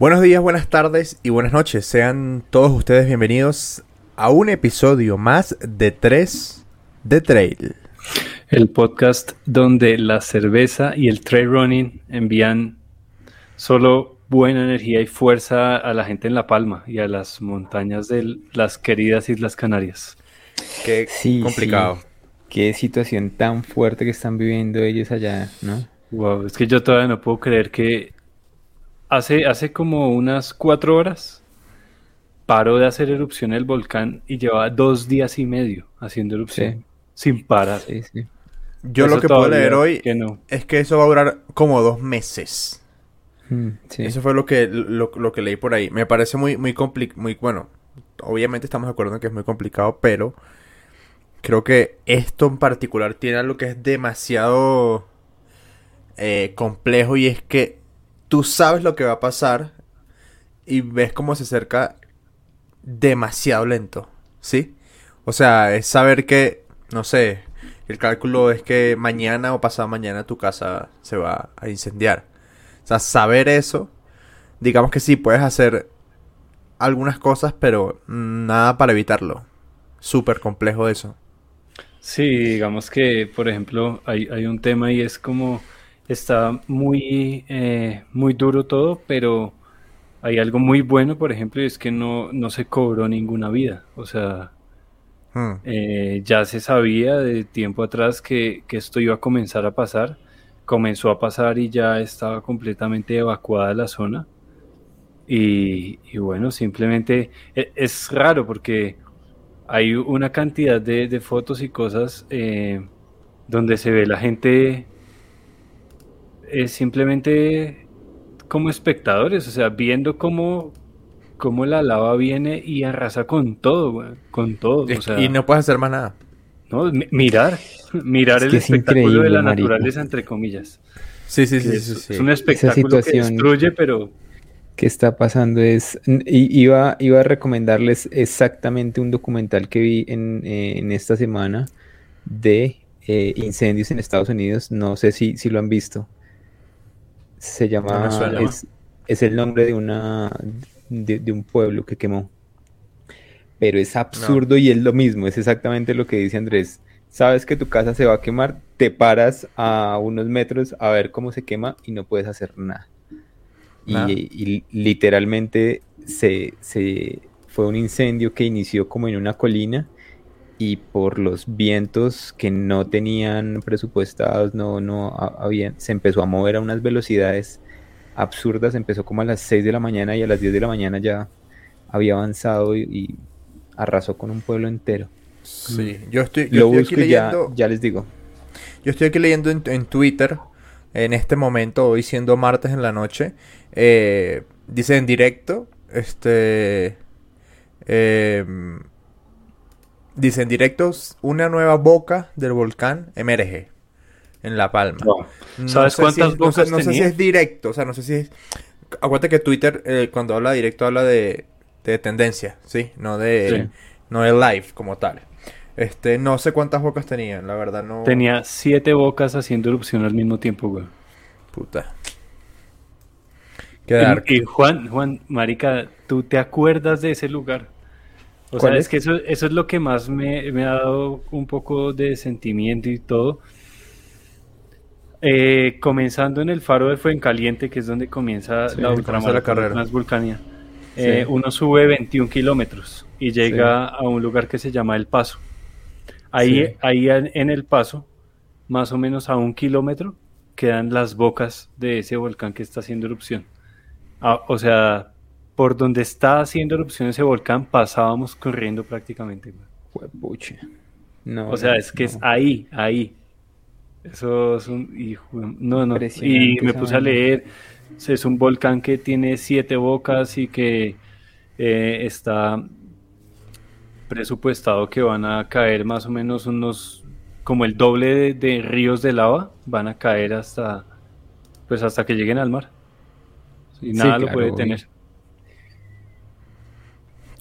Buenos días, buenas tardes y buenas noches. Sean todos ustedes bienvenidos a un episodio más de 3 de Trail. El podcast donde la cerveza y el trail running envían solo buena energía y fuerza a la gente en La Palma y a las montañas de las queridas Islas Canarias. Qué complicado. Qué situación tan fuerte que están viviendo ellos allá, ¿no? Wow, es que yo todavía no puedo creer que hace, hace como unas cuatro horas paró de hacer erupción el volcán y lleva dos días y medio haciendo erupción sin parar. Yo lo que puedo leer hoy es que eso va a durar como dos meses. Mm, eso fue lo que, lo, que leí por ahí. Me parece muy, muy complicado, muy bueno. Obviamente estamos de acuerdo en que es muy complicado, pero creo que esto en particular tiene algo que es demasiado eh, complejo y es que tú sabes lo que va a pasar y ves cómo se acerca demasiado lento, ¿sí? O sea, es saber que, no sé, el cálculo es que mañana o pasado mañana tu casa se va a incendiar. O sea, saber eso, digamos que sí, puedes hacer algunas cosas, pero nada para evitarlo. Súper complejo eso. Sí, digamos que, por ejemplo, hay, hay un tema y es como está muy, eh, muy duro todo, pero hay algo muy bueno, por ejemplo, y es que no, no se cobró ninguna vida. O sea, hmm. eh, ya se sabía de tiempo atrás que, esto iba a comenzar a pasar. Comenzó a pasar y ya estaba completamente evacuada la zona. Y, bueno, simplemente e, es, raro porque hay una cantidad de, fotos y cosas eh, donde se ve la gente es simplemente como espectadores, o sea, viendo cómo, cómo la lava viene y arrasa con todo, con todo. y no puedes hacer más nada. No, mirar, mirar el espectáculo de la naturaleza, entre comillas. Sí, sí, sí, sí, es, un espectáculo que destruye, pero... ¿Qué está pasando? Es, iba, iba a recomendarles exactamente un documental que vi en, eh, esta semana de eh, incendios en Estados Unidos. No sé si, si lo han visto. Se llama. es, el nombre de una. De, un pueblo que quemó. Pero es absurdo y es lo mismo. Es exactamente lo que dice Andrés. Sabes que tu casa se va a quemar, te paras a unos metros a ver cómo se quema y no puedes hacer nada. Y, literalmente se, se, fue un incendio que inició como en una colina y por los vientos que no tenían presupuestados, no, no habían, se empezó a mover a unas velocidades absurdas, empezó como a las 6 de la mañana y a las 10 de la mañana ya había avanzado y, arrasó con un pueblo entero. Sí, yo estoy, Lo aquí leyendo, ya, les digo. Yo estoy aquí leyendo en, Twitter, en este momento, hoy siendo martes en la noche, eh, dice en directo, este... Eh, Dicen directos, una nueva boca del volcán emerge en La Palma. ¿Sabes cuántas bocas no, sé, si es directo, o sea, no sé si es... Acuérdate que Twitter, eh, cuando habla directo, habla de, de tendencia, ¿sí? No de, no de live como tal. Este, no sé cuántas bocas tenían, la verdad no... Tenía siete bocas haciendo erupción al mismo tiempo, güey. Puta. Qué y Juan, Juan, marica, ¿tú te acuerdas de ese lugar? O sea, es? que eso, eso es lo que más me, ha dado un poco de sentimiento y todo. Eh, comenzando en el faro de Fuencaliente, que es donde comienza la ultramar carrera más vulcania, eh, uno sube 21 kilómetros y llega a un lugar que se llama El Paso. Ahí, ahí en el Paso, más o menos a un kilómetro, quedan las bocas de ese volcán que está haciendo erupción. Ah, o sea, por donde está haciendo erupción ese volcán, pasábamos corriendo prácticamente. No, o sea, es que es ahí, ahí. Eso es un. no, no. Y me puse a leer. Es un volcán que tiene siete bocas y que eh, está presupuestado que van a caer más o menos unos. como el doble de, ríos de lava. Van a caer hasta. pues hasta que lleguen al mar. Y nada lo puede tener.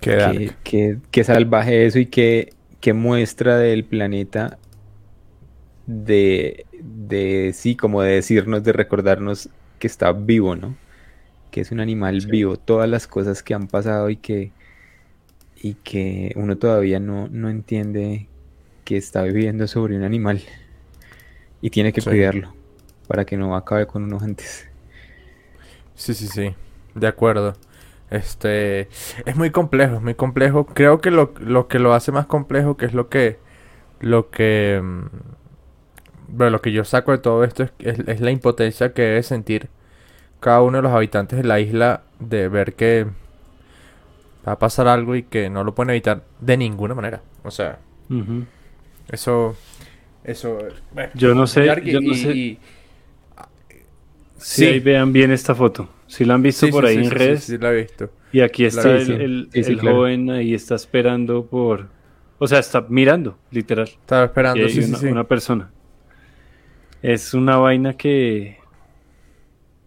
Qué, salvaje eso y qué, muestra del planeta de, sí, como de decirnos, de recordarnos que está vivo, ¿no? que es un animal vivo, todas las cosas que han pasado y que, y que uno todavía no, no entiende que está viviendo sobre un animal y tiene que cuidarlo para que no acabe con uno antes. Sí, sí, sí, de acuerdo. Este es muy complejo, es muy complejo. Creo que lo, lo que lo hace más complejo, que es lo que lo que mm, bueno, lo que yo saco de todo esto es, es, la impotencia que debe sentir cada uno de los habitantes de la isla de ver que va a pasar algo y que no lo pueden evitar de ninguna manera. O sea, eso, eso. yo no sé, yo no sé. Si ahí vean bien esta foto. Si la han visto por ahí en redes. Sí, la he visto. Y aquí está el, el, joven ahí está esperando por. O sea, está mirando, literal. Estaba esperando, sí, una, una persona. Es una vaina que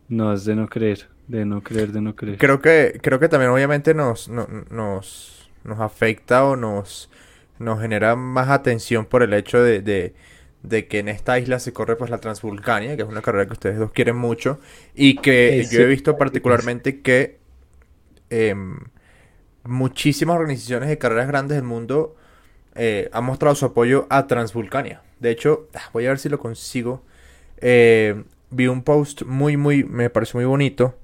no es de no creer, de no creer, de no creer. Creo que, creo que también obviamente nos, nos, nos afecta o nos, nos genera más atención por el hecho de, de, que en esta isla se corre pues la Transvulcania, que es una carrera que ustedes dos quieren mucho, y que yo he visto particularmente que em, muchísimas organizaciones de carreras grandes del mundo eh, han mostrado su apoyo a Transvulcania. De hecho, ah, voy a ver si lo consigo. Eh, vi un post muy, muy, me pareció muy bonito.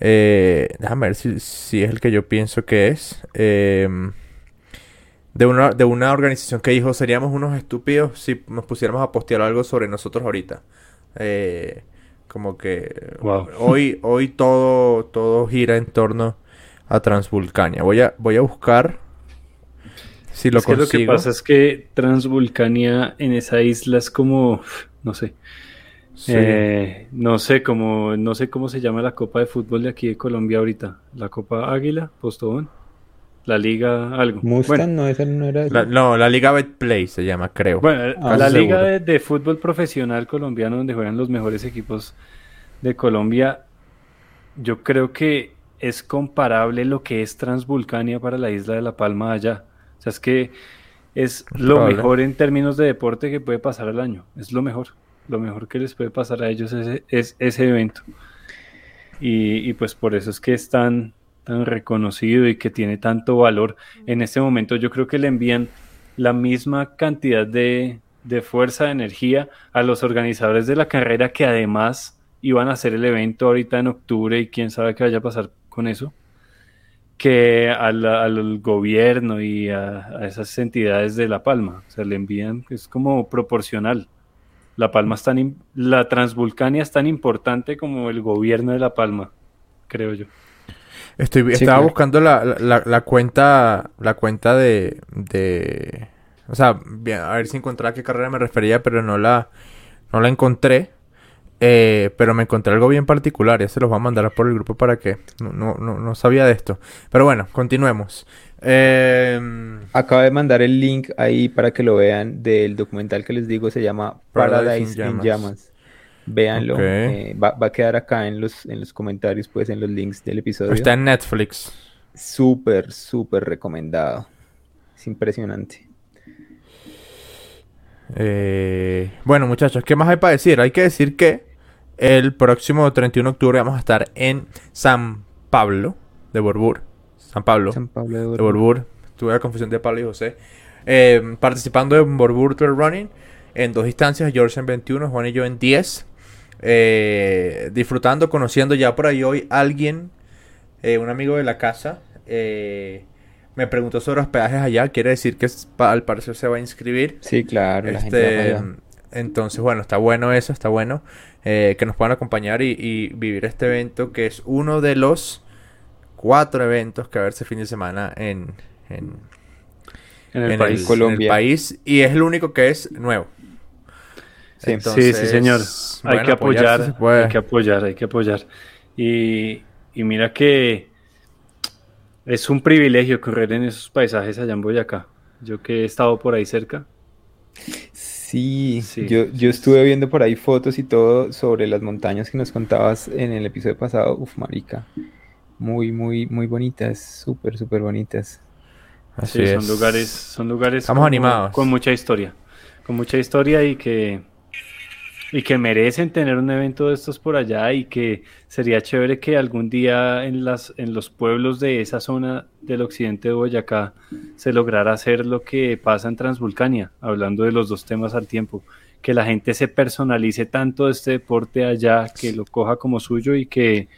Eh, déjame ver si, si, es el que yo pienso que es. De, una, de una organización que dijo, seríamos unos estúpidos si nos pusiéramos a postear algo sobre nosotros ahorita. Eh, como que hoy, hoy todo, todo gira en torno a Transvulcania. Voy a, voy a buscar si lo lo que pasa es que Transvulcania en esa isla es como, no sé. Eh, no sé cómo, no sé cómo se llama la Copa de Fútbol de aquí de Colombia ahorita. La Copa Águila, Postobón. La Liga algo. Mustang, no, esa no era. La, no, la Liga Betplay se llama, creo. Bueno, ah, la Liga de, Fútbol Profesional Colombiano, donde juegan los mejores equipos de Colombia, yo creo que es comparable lo que es Transvulcania para la isla de La Palma allá. O sea, es que es lo mejor en términos de deporte que puede pasar al año. Es lo mejor. Lo mejor que les puede pasar a ellos es, ese evento. Y, pues por eso es que es tan, reconocido y que tiene tanto valor. En este momento yo creo que le envían la misma cantidad de, de fuerza, de energía a los organizadores de la carrera que además iban a hacer el evento ahorita en octubre y quién sabe qué vaya a pasar con eso que al, gobierno y a, esas entidades de La Palma. O sea, le envían, es como proporcional. La Palma es tan, la Transvulcania es tan importante como el gobierno de La Palma, creo yo. Estoy, estaba buscando la, la, cuenta, la cuenta de, de, o sea, a ver si encontraba a qué carrera me refería, pero no la, no la encontré. Eh, pero me encontré algo bien particular, ya se los voy a mandar por el grupo para que no, no, no, sabía de esto. Pero bueno, continuemos. Eh, Acabo de mandar el link ahí para que lo vean del documental que les digo, se llama Paradise, in, Llamas. Véanlo, eh, va, va, a quedar acá en los, en los comentarios, pues en los links del episodio. Está en Netflix. Súper, súper recomendado. Es impresionante. Eh, bueno, muchachos, ¿qué más hay para decir? Hay que decir que el próximo 31 de octubre vamos a estar en San Pablo de Borbur. San Pablo, de, Borbur. Tuve la confusión de Pablo y José. Eh, participando en Borbur Trail Running en dos distancias, George en 21, Juan y yo en 10. Eh, disfrutando, conociendo ya por ahí hoy alguien, eh, un amigo de la casa, me preguntó sobre los peajes allá. Quiere decir que al parecer se va a inscribir. Sí, claro. Este, entonces, bueno, está bueno eso, está bueno. Eh, que nos puedan acompañar y, vivir este evento que es uno de los cuatro eventos que va a haber ese fin de semana en, en, el, país, Colombia. país y es el único que es nuevo. Sí, sí, señor. hay que apoyar, hay que apoyar, hay que apoyar. Y, y mira que es un privilegio correr en esos paisajes allá en Boyacá. Yo que he estado por ahí cerca. Sí, Yo, yo estuve viendo por ahí fotos y todo sobre las montañas que nos contabas en el episodio pasado. Uf, marica. Muy, muy, muy bonitas. Súper, súper bonitas. Así son lugares, son lugares Estamos animados. con mucha historia. Con mucha historia y que y que merecen tener un evento de estos por allá y que sería chévere que algún día en, las, en los pueblos de esa zona del occidente de Boyacá se lograra hacer lo que pasa en Transvulcania, hablando de los dos temas al tiempo, que la gente se personalice tanto este deporte allá, que lo coja como suyo y que,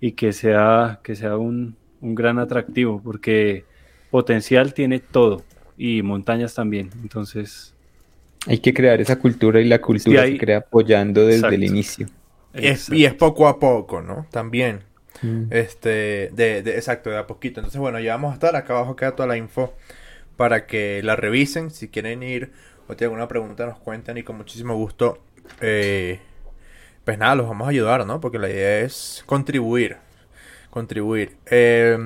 y que sea, que sea un, un gran atractivo, porque potencial tiene todo y montañas también, entonces hay que crear esa cultura y la cultura se crea apoyando desde el inicio. y es poco a poco, ¿no? También. Mm. Este, de, exacto, de a poquito. Entonces, bueno, ya vamos a estar. Acá abajo queda toda la info para que la revisen. Si quieren ir o tienen alguna pregunta, nos cuentan y con muchísimo gusto. Eh, pues nada, los vamos a ayudar, ¿no? Porque la idea es contribuir. Contribuir. Eh,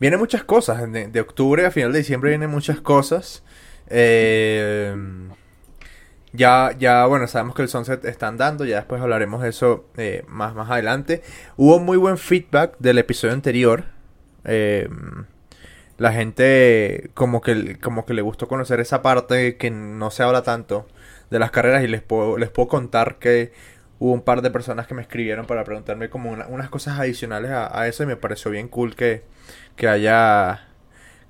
vienen muchas cosas. De, de octubre a final de diciembre vienen muchas cosas. Eh, ya, ya, bueno, sabemos que el Sunset está andando, ya después hablaremos de eso eh, más, más adelante. Hubo muy buen feedback del episodio anterior. Eh, la gente como que, como que le gustó conocer esa parte que no se habla tanto de las carreras y les puedo, les puedo contar que hubo un par de personas que me escribieron para preguntarme como unas cosas adicionales a, eso y me pareció bien cool que, que haya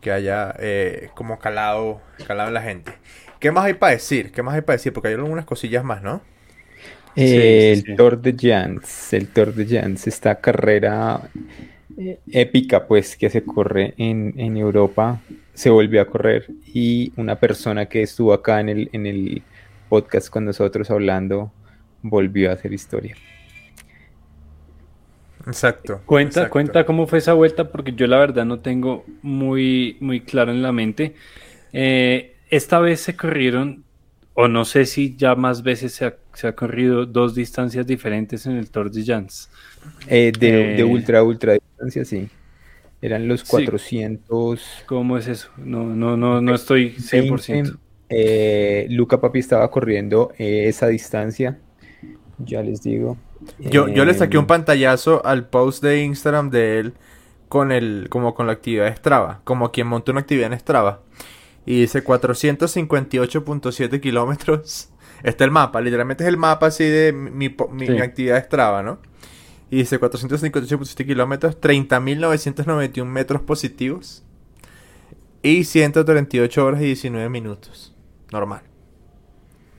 que haya eh, como calado, calado en la gente. ¿Qué más hay para decir? ¿Qué más hay para decir? Porque hay algunas cosillas más, ¿no? el Tour de Jans, el Tour de Jans, esta carrera eh, épica pues que se corre en, en, Europa, se volvió a correr y una persona que estuvo acá en el, en el podcast con nosotros hablando volvió a hacer historia. Exacto. Cuenta, cuenta cómo fue esa vuelta, porque yo la verdad no tengo muy, muy claro en la mente. Eh, esta vez se corrieron, o no sé si ya más veces se ha, corrido dos distancias diferentes en el Tour de Jans. Eh, de, eh, ultra, ultra distancia, sí. Eran los 400. ¿Cómo es eso? No, no, no, no estoy 100%. Luca Papi estaba corriendo esa distancia. Ya les digo. Yo, yo le saqué un em, pantallazo al post de Instagram de él con el, como con la actividad de Strava, como quien montó una actividad en Strava. Y dice 458.7 kilómetros. Está el mapa, literalmente es el mapa así de mi, mi, actividad de Strava, ¿no? Y dice 458.7 kilómetros, 30.991 metros positivos y 138 horas y 19 minutos. Normal.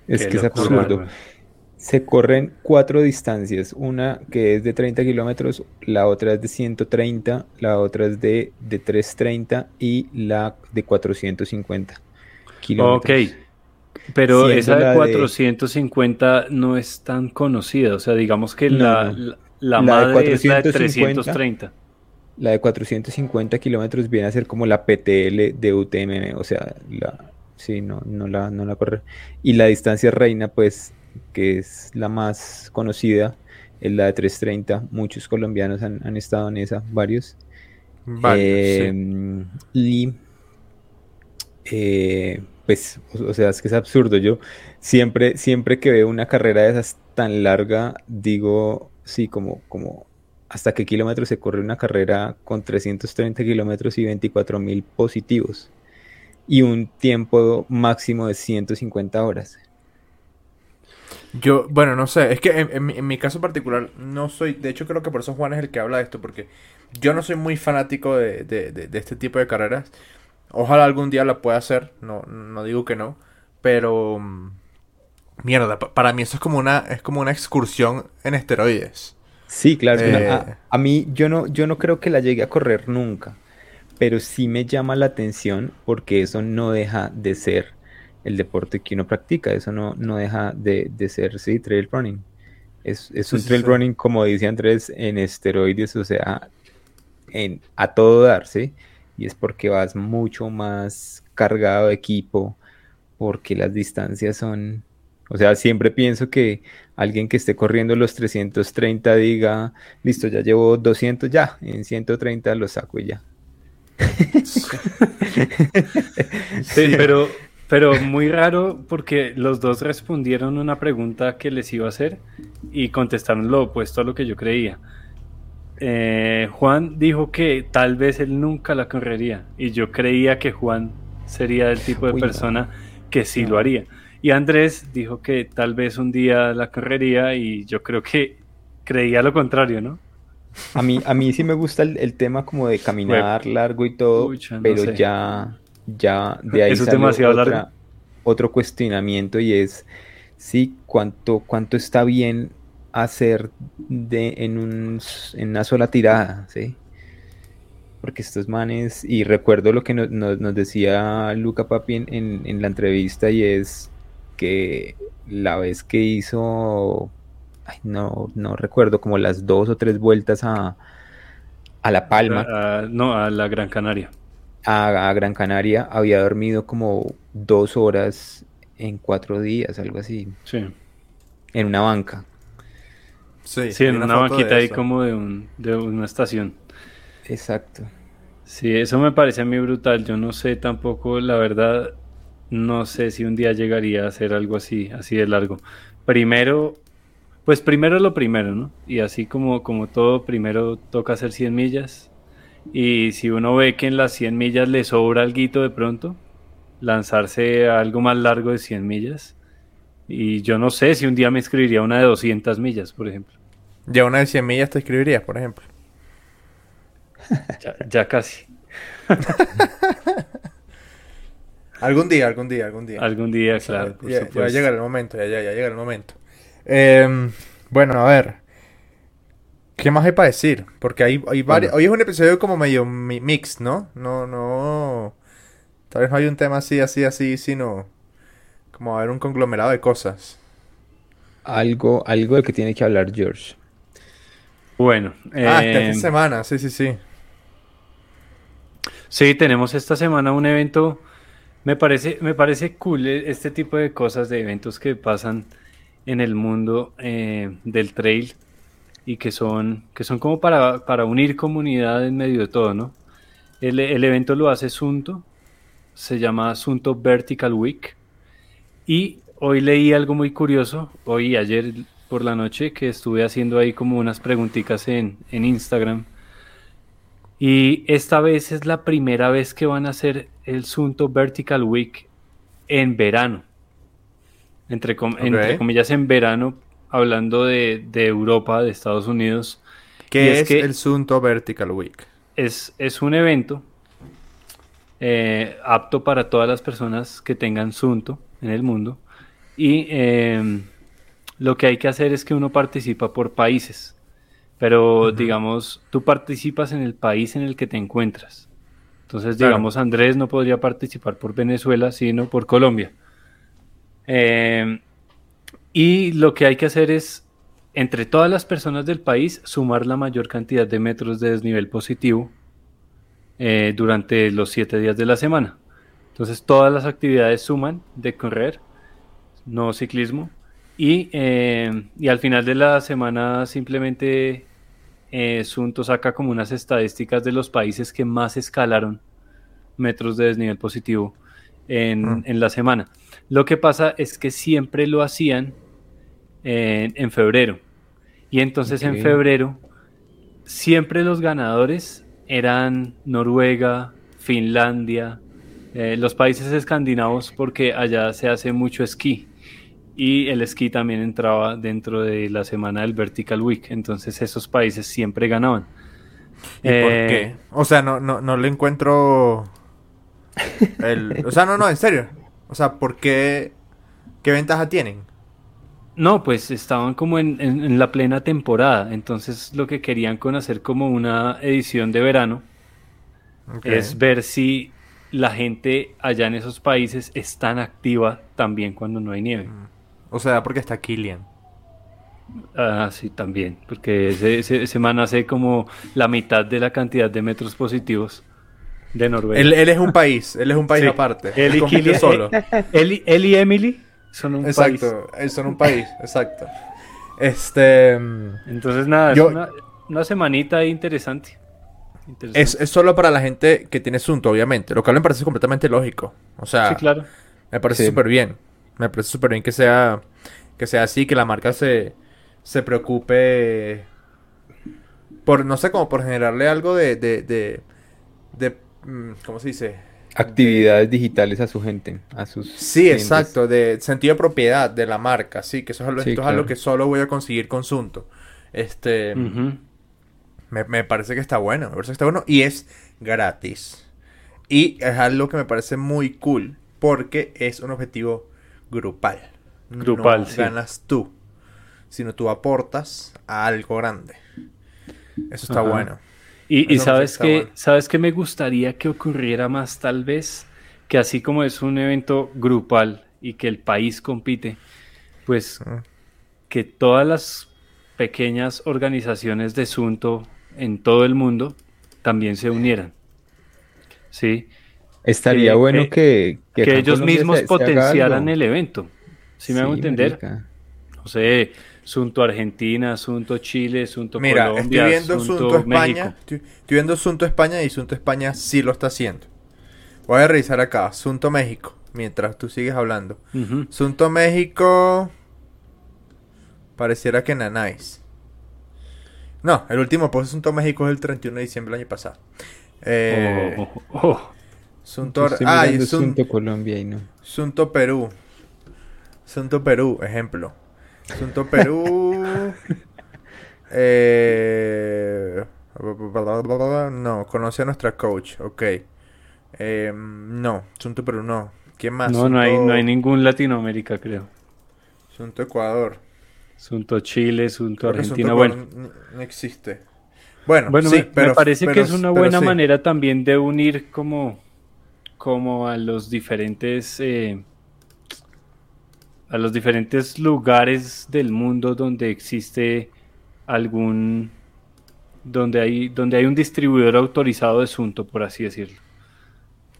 Es que es absurdo se corren cuatro distancias, una que es de 30 kilómetros, la otra es de 130, la otra es de, de 330 y la de 450 kilómetros. Ok, pero esa de 450 no es tan conocida, o sea, digamos que la, la, madre es la de 330. La de 450 kilómetros viene a ser como la PTL de UTMM, o sea, la, sí, no, no, la, no la corre. Y la distancia reina, pues que es la más conocida, es la de 330. Muchos colombianos han, estado en esa, varios. Em, y eh, pues, o, sea, es que es absurdo. Yo siempre, siempre que veo una carrera de esas tan larga, digo, sí, como, como hasta qué kilómetros se corre una carrera con 330 kilómetros y 24 mil positivos y un tiempo máximo de 150 horas. Yo, bueno, no sé, es que en, mi caso particular no soy, de hecho creo que por eso Juan es el que habla de esto, porque yo no soy muy fanático de, de, este tipo de carreras. Ojalá algún día la pueda hacer, no, no digo que no, pero mm, mierda, para mí eso es como una, es como una excursión en esteroides. Sí, claro. Eh, a, mí yo no, yo no creo que la llegue a correr nunca, pero sí me llama la atención porque eso no deja de ser el deporte que uno practica. Eso no, no deja de, ser, sí, trail running. Es, un trail running, como dice Andrés, en esteroides, o sea, en, a todo dar, ¿sí? Y es porque vas mucho más cargado de equipo, porque las distancias son... O sea, siempre pienso que alguien que esté corriendo los 330 diga, listo, ya llevo 200, ya, en 130 lo saco y ya. sí, pero pero muy raro porque los dos respondieron una pregunta que les iba a hacer y contestaron lo opuesto a lo que yo creía. Eh, Juan dijo que tal vez él nunca la correría y yo creía que Juan sería el tipo de persona que sí lo haría. Y Andrés dijo que tal vez un día la correría y yo creo que creía lo contrario, ¿no? A mí, a mí sí me gusta el, tema como de caminar largo y todo, pero ya, ya de ahí es demasiado largo? otro cuestionamiento y es sí cuánto, cuánto está bien hacer de, en, un, en una sola tirada, ¿sí? Porque estos manes, y recuerdo lo que nos, decía Luca Papi en, en, la entrevista, y es que la vez que hizo, no, no recuerdo, como las dos o tres vueltas a, a La Palma. no, a la Gran Canaria. A, a, Gran Canaria había dormido como dos horas en cuatro días, algo así. Sí. En una banca. Sí, en una, banquita ahí como de, un, de una estación. Exacto. Sí, eso me parece a mí brutal. Yo no sé tampoco, la verdad, no sé si un día llegaría a hacer algo así, así de largo. Primero, pues primero lo primero, ¿no? Y así como, como todo, primero toca hacer 100 millas. Y si uno ve que en las 100 millas le sobra algo de pronto, lanzarse a algo más largo de 100 millas. Y yo no sé si un día me escribiría una de 200 millas, por ejemplo. Ya una de 100 millas te escribirías, por ejemplo. Ya, casi. algún día, algún día, algún día. Algún día, claro. ya, ya, llega el momento, ya, ya, ya llega el momento. Em, bueno, a ver. ¿Qué más hay para decir? Porque hay, hay varios. Hoy es un episodio como medio mix, ¿no? No, no. Tal vez no hay un tema así, así, así, sino. Como a ver un conglomerado de cosas. Algo, algo de que tiene que hablar George. Bueno. Ah, esta em, semana, sí, sí, sí. Sí, tenemos esta semana un evento. Me parece, me parece cool este tipo de cosas, de eventos que pasan en el mundo eh, del trail y que son, que son como para, para unir comunidad en medio de todo, ¿no? El, el evento lo hace Sunto, se llama Sunto Vertical Week y hoy leí algo muy curioso, hoy ayer por la noche que estuve haciendo ahí como unas preguntitas en, en Instagram. Y esta vez es la primera vez que van a hacer el Sunto Vertical Week en verano. Entre, comillas en verano, hablando de, Europa, de Estados Unidos. ¿Qué es, el Sunto Vertical Week? Es, es un evento eh, apto para todas las personas que tengan Sunto en el mundo. Y em, lo que hay que hacer es que uno participa por países. Pero digamos, tú participas en el país en el que te encuentras. Entonces, digamos, Andrés no podría participar por Venezuela, sino por Colombia. Em, y lo que hay que hacer es, entre todas las personas del país, sumar la mayor cantidad de metros de desnivel positivo eh, durante los siete días de la semana. Entonces todas las actividades suman de correr, no ciclismo. Y, em, y al final de la semana simplemente eh, Sunto saca como unas estadísticas de los países que más escalaron metros de desnivel positivo en, mm. en la semana. Lo que pasa es que siempre lo hacían en, febrero. Y entonces en febrero siempre los ganadores eran Noruega, Finlandia, eh, los países escandinavos porque allá se hace mucho esquí. Y el esquí también entraba dentro de la semana del Vertical Week. Entonces esos países siempre ganaban. ¿Y por eh, qué? O sea, no, no, no le encuentro... El... O sea, no, no, en serio. O sea, ¿por qué? ¿Qué ventaja tienen? No, pues estaban como en, la plena temporada, entonces lo que querían con hacer como una edición de verano es ver si la gente allá en esos países es tan activa también cuando no hay nieve. Mm. O sea, porque está Killian. Ah, sí, también, porque ese, ese, man hace como la mitad de la cantidad de metros positivos de Noruega. Él, es un país, él es un país aparte. Él y solo. Él, y Emily son un país. Exacto, son un país, exacto. Este. Entonces, nada, es una, una, semanita interesante. Es, es, solo para la gente que tiene asunto, obviamente. Lo cual me parece completamente lógico. O sea, sí, claro. me parece súper bien. Me parece súper bien que sea, que sea así, que la marca se, se preocupe por, no sé, como por generarle algo de, de, de, de Mm, ¿cómo se dice? actividades digitales a su gente, a sus Sí, exacto, de sentido de propiedad de la marca, sí, que eso es, algo, esto es algo que solo voy a conseguir con Sunto. Este me, parece que está bueno, me parece que está bueno y es gratis. Y es algo que me parece muy cool porque es un objetivo grupal. Grupal, no ganas tú, sino tú aportas a algo grande. Eso está bueno. Y, sabes que sabes que me gustaría que ocurriera más tal vez que así como es un evento grupal y que el país compite, pues que todas las pequeñas organizaciones de Sunto en todo el mundo también se unieran. Sí. Estaría bueno que, que, ellos mismos potenciaran el evento. ¿Sí me hago entender? No sé, Sunto Argentina, Asunto Chile, Asunto Mira, Colombia, estoy viendo Asunto España, estoy, viendo Asunto España y Asunto España sí lo está haciendo. Voy a revisar acá, Asunto México, mientras tú sigues hablando. Asunto México pareciera que Nanáis. No, el último post Asunto México es el 31 de diciembre del año pasado. Eh, oh, oh, oh. Asunto, ah, Asunto Colombia y no. Asunto Perú. Asunto Perú, ejemplo. Asunto Perú. eh, no, conoce a nuestra coach, ok. Eh, no, Asunto Perú no. ¿Quién más? No, no, hay, no hay ningún Latinoamérica, creo. Asunto Ecuador. Asunto Chile, Asunto Argentina, bueno. No, existe. Bueno, bueno sí, me, pero, me parece que es una buena manera también de unir como, como a los diferentes eh, a los diferentes lugares del mundo donde existe algún donde hay donde hay un distribuidor autorizado de asunto por así decirlo.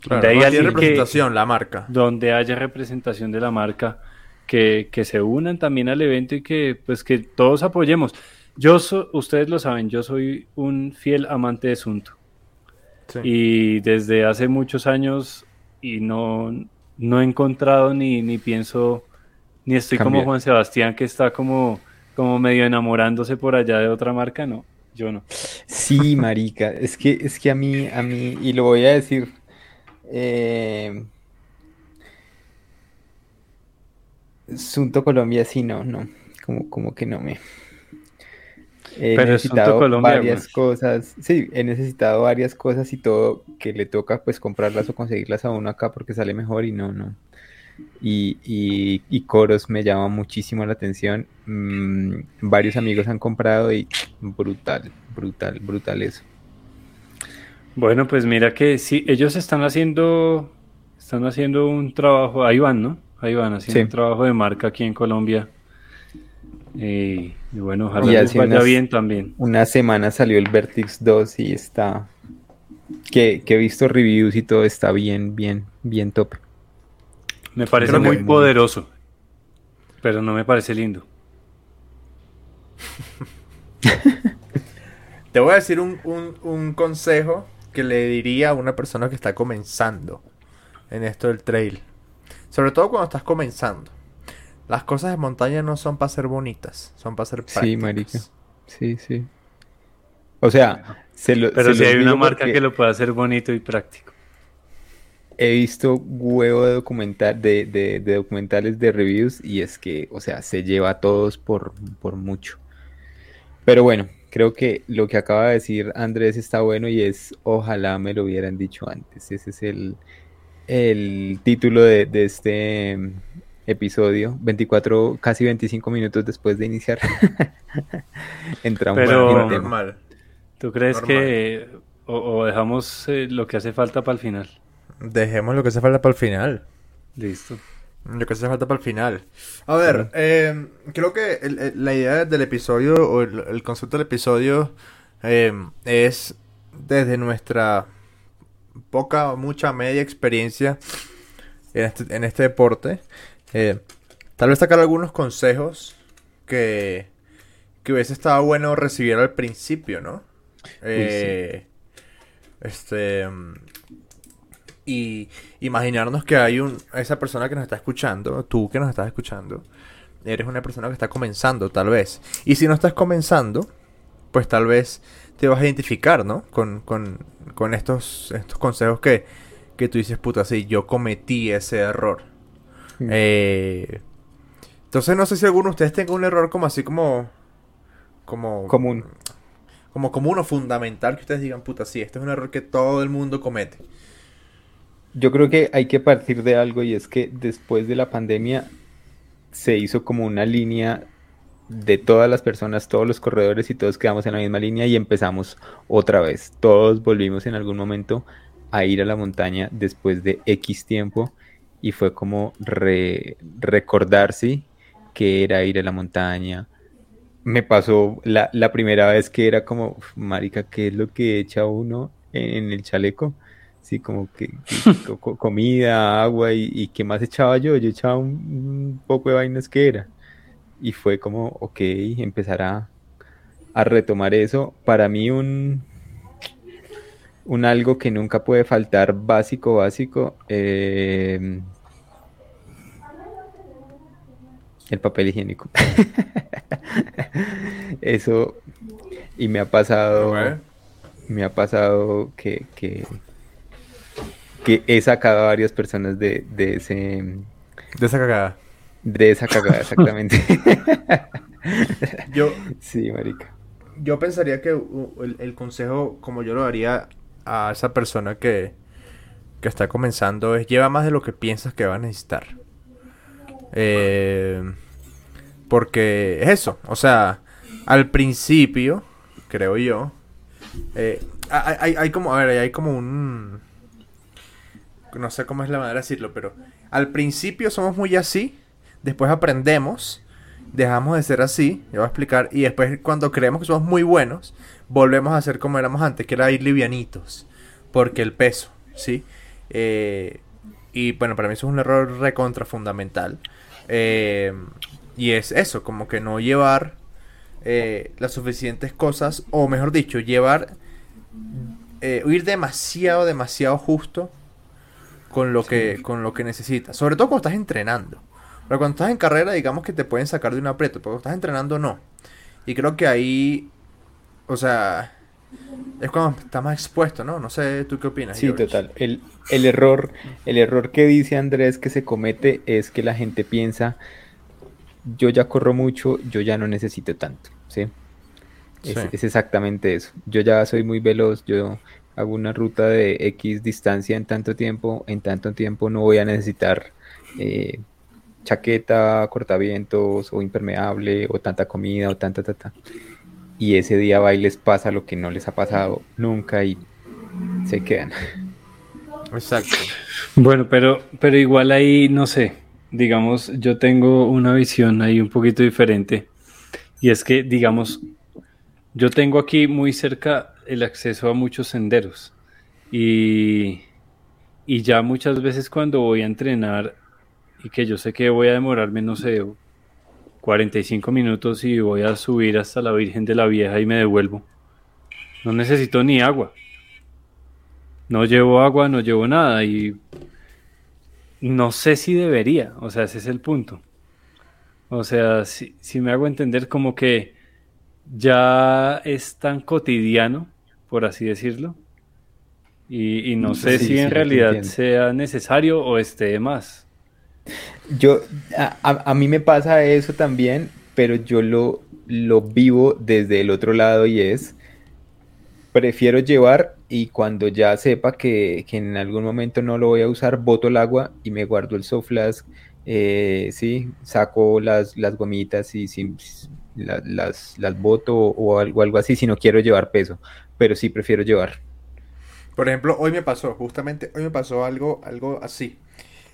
Donde hay representación la marca. donde haya representación de la marca que, se unan también al evento y que pues que todos apoyemos. Yo ustedes lo saben yo soy un fiel amante de asunto. Y desde hace muchos años y no no he encontrado ni, ni pienso ni estoy como Juan Sebastián que está como, como medio enamorándose por allá de otra marca, no. Yo no. Sí, marica, es que es que a mí a mí y lo voy a decir eh, Sunto Colombia sí no, no, como como que no me He necesitado varias cosas, sí, he necesitado varias cosas y todo que le toca pues comprarlas o conseguirlas a uno acá porque sale mejor y no, no, y, y, coros me llama muchísimo la atención. Mm, varios amigos han comprado y brutal, brutal, brutal eso. Bueno, pues mira que sí, ellos están haciendo, están haciendo un trabajo, ahí van, ¿no? Ahí van haciendo un trabajo de marca aquí en Colombia. y bueno, ojalá les vaya bien también. Una semana salió el Vertix 2 y está, que, que he visto reviews y todo está bien, bien, bien top. Me parece muy poderoso, pero no me parece lindo. Te voy a decir un, consejo que le diría a una persona que está comenzando en esto del trail. Sobre todo cuando estás comenzando. Las cosas de montaña no son para ser bonitas, son para ser prácticas. Sí, marica. Sí, sí. O sea, se lo, pero si hay una marca que lo pueda hacer bonito y práctico he visto huevo de documental de, de, documentales de reviews y es que, o sea, se lleva a todos por, por mucho. Pero bueno, creo que lo que acaba de decir Andrés está bueno y es ojalá me lo hubieran dicho antes. Ese es el, el título de, de este episodio, 24, casi 25 minutos después de iniciar. Entramos Pero, normal. ¿Tú crees que o, dejamos eh, lo que hace falta para el final? Dejemos lo que hace falta para el final. Listo. Lo que hace falta para el final. A ver, eh, creo que la idea del episodio o el, concepto del episodio eh, es desde nuestra poca, mucha, media experiencia en este, en este deporte. Eh, tal vez sacar algunos consejos que, que hubiese estado bueno recibir al principio, ¿no? Este y imaginarnos que hay un esa persona que nos está escuchando, tú que nos estás escuchando, eres una persona que está comenzando tal vez. Y si no estás comenzando, pues tal vez te vas a identificar, ¿no? Con, con, con estos, estos consejos que, que tú dices, puta, sí, yo cometí ese error. Mm. Eh, entonces no sé si alguno de ustedes tenga un error como así como... Como... Común. Como común o fundamental que ustedes digan, puta, sí, este es un error que todo el mundo comete. Yo creo que hay que partir de algo y es que después de la pandemia se hizo como una línea de todas las personas, todos los corredores y todos quedamos en la misma línea y empezamos otra vez. Todos volvimos en algún momento a ir a la montaña después de X tiempo y fue como recordarse que era ir a la montaña. Me pasó la, primera vez que era como, marica, ¿qué es lo que echa uno en, el chaleco? Sí, como que, comida, agua y, ¿qué más echaba yo? Yo echaba un poco de vainas que era y fue como, ok, empezar a, retomar eso. Para mí un, un algo que nunca puede faltar, básico, básico, eh, el papel higiénico. eso, y me ha pasado, me ha pasado que, que, que he sacado a varias personas de, de ese... De esa cagada. De esa cagada, exactamente. yo. Sí, marica. Yo pensaría que el, consejo, como yo lo daría a esa persona que, que está comenzando, es lleva más de lo que piensas que va a necesitar. Eh, porque es eso, o sea, al principio, creo yo, eh, hay, hay, como, a ver, hay como un... No sé cómo es la manera de decirlo, pero al principio somos muy así después aprendemos, dejamos de ser así, yo voy a explicar, y después cuando creemos que somos muy buenos, volvemos a ser como éramos antes, que era ir livianitos, porque el peso, ¿sí? Eh, y bueno, para mí eso es un error recontra fundamental. Eh, y es eso, como que no llevar eh, las suficientes cosas, o mejor dicho, llevar, ir demasiado, demasiado justo con lo, que, con lo que necesitas. Sobre todo cuando estás entrenando. Pero cuando estás en carrera, digamos que te pueden sacar de un aprieto, pero cuando estás entrenando, no. Y creo que ahí, o sea, es cuando está más expuesto, ¿no? No sé, ¿tú qué opinas? Sí, total. El, error, el error que dice Andrés que se comete es que la gente piensa, yo ya corro mucho, yo ya no necesito tanto, ¿sí? Es, es exactamente eso. Yo ya soy muy veloz, yo hago una ruta de X distancia en tanto tiempo, en tanto tiempo no voy a necesitar... Eh, chaqueta, cortavientos o impermeable o tanta comida o tanta, tanta. Y ese día va y les pasa lo que no les ha pasado nunca y se quedan. Exacto. Bueno, pero, pero igual ahí, no sé, digamos, yo tengo una visión ahí un poquito diferente. Y es que, digamos, yo tengo aquí muy cerca el acceso a muchos senderos. Y, y ya muchas veces cuando voy a entrenar y que yo sé que voy a demorarme, no sé, 45 minutos y voy a subir hasta la Virgen de la Vieja y me devuelvo. No necesito ni agua. No llevo agua, no llevo nada y no sé si debería, o sea, ese es el punto. O sea, si, me hago entender como que ya es tan cotidiano, por así decirlo, y, no sé si en realidad sea necesario o esté más. Yo, a, mí me pasa eso también, pero yo lo, lo vivo desde el otro lado y es, prefiero llevar y cuando ya sepa que, en algún momento no lo voy a usar, boto el agua y me guardo el soft flask, eh, sí, saco las, las gomitas y las, las boto o algo, algo así si no quiero llevar peso, pero sí prefiero llevar. Por ejemplo, hoy me pasó, justamente hoy me pasó algo, algo así.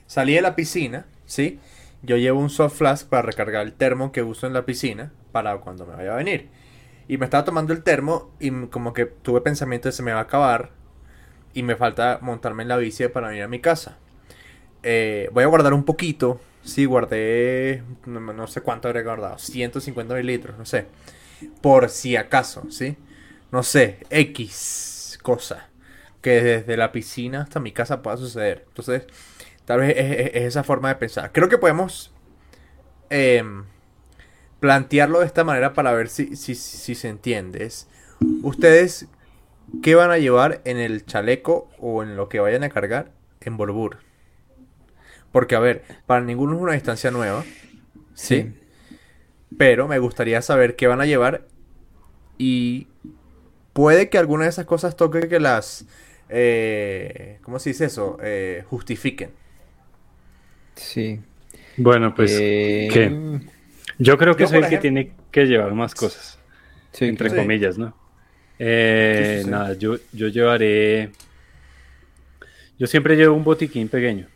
Salí de la piscina, ¿sí? Yo llevo un soft flask para recargar el termo que uso en la piscina para cuando me vaya a venir. Y me estaba tomando el termo y como que tuve pensamiento de se me va a acabar y me falta montarme en la bici para venir a mi casa. Eh, voy a guardar un poquito. Sí, guardé, no, sé cuánto habría guardado, 150 mililitros, no sé. Por si acaso, ¿sí? No sé, X cosa. Que desde la piscina hasta mi casa pueda suceder. Entonces, Tal vez es, esa forma de pensar. Creo que podemos em, plantearlo de esta manera para ver si, si, si se entiende. Ustedes, ¿qué van a llevar en el chaleco o en lo que vayan a cargar en Borbur. Porque, a ver, para ninguno es una distancia nueva. ¿sí? Pero me gustaría saber qué van a llevar y puede que alguna de esas cosas toque que las... Eh, ¿Cómo se dice eso? Eh, justifiquen. Sí. Bueno, pues... Eh, ¿qué? Yo creo que es el que tiene que llevar más cosas. entre comillas, ¿no? Eh, nada, yo, yo llevaré... Yo siempre llevo un botiquín pequeño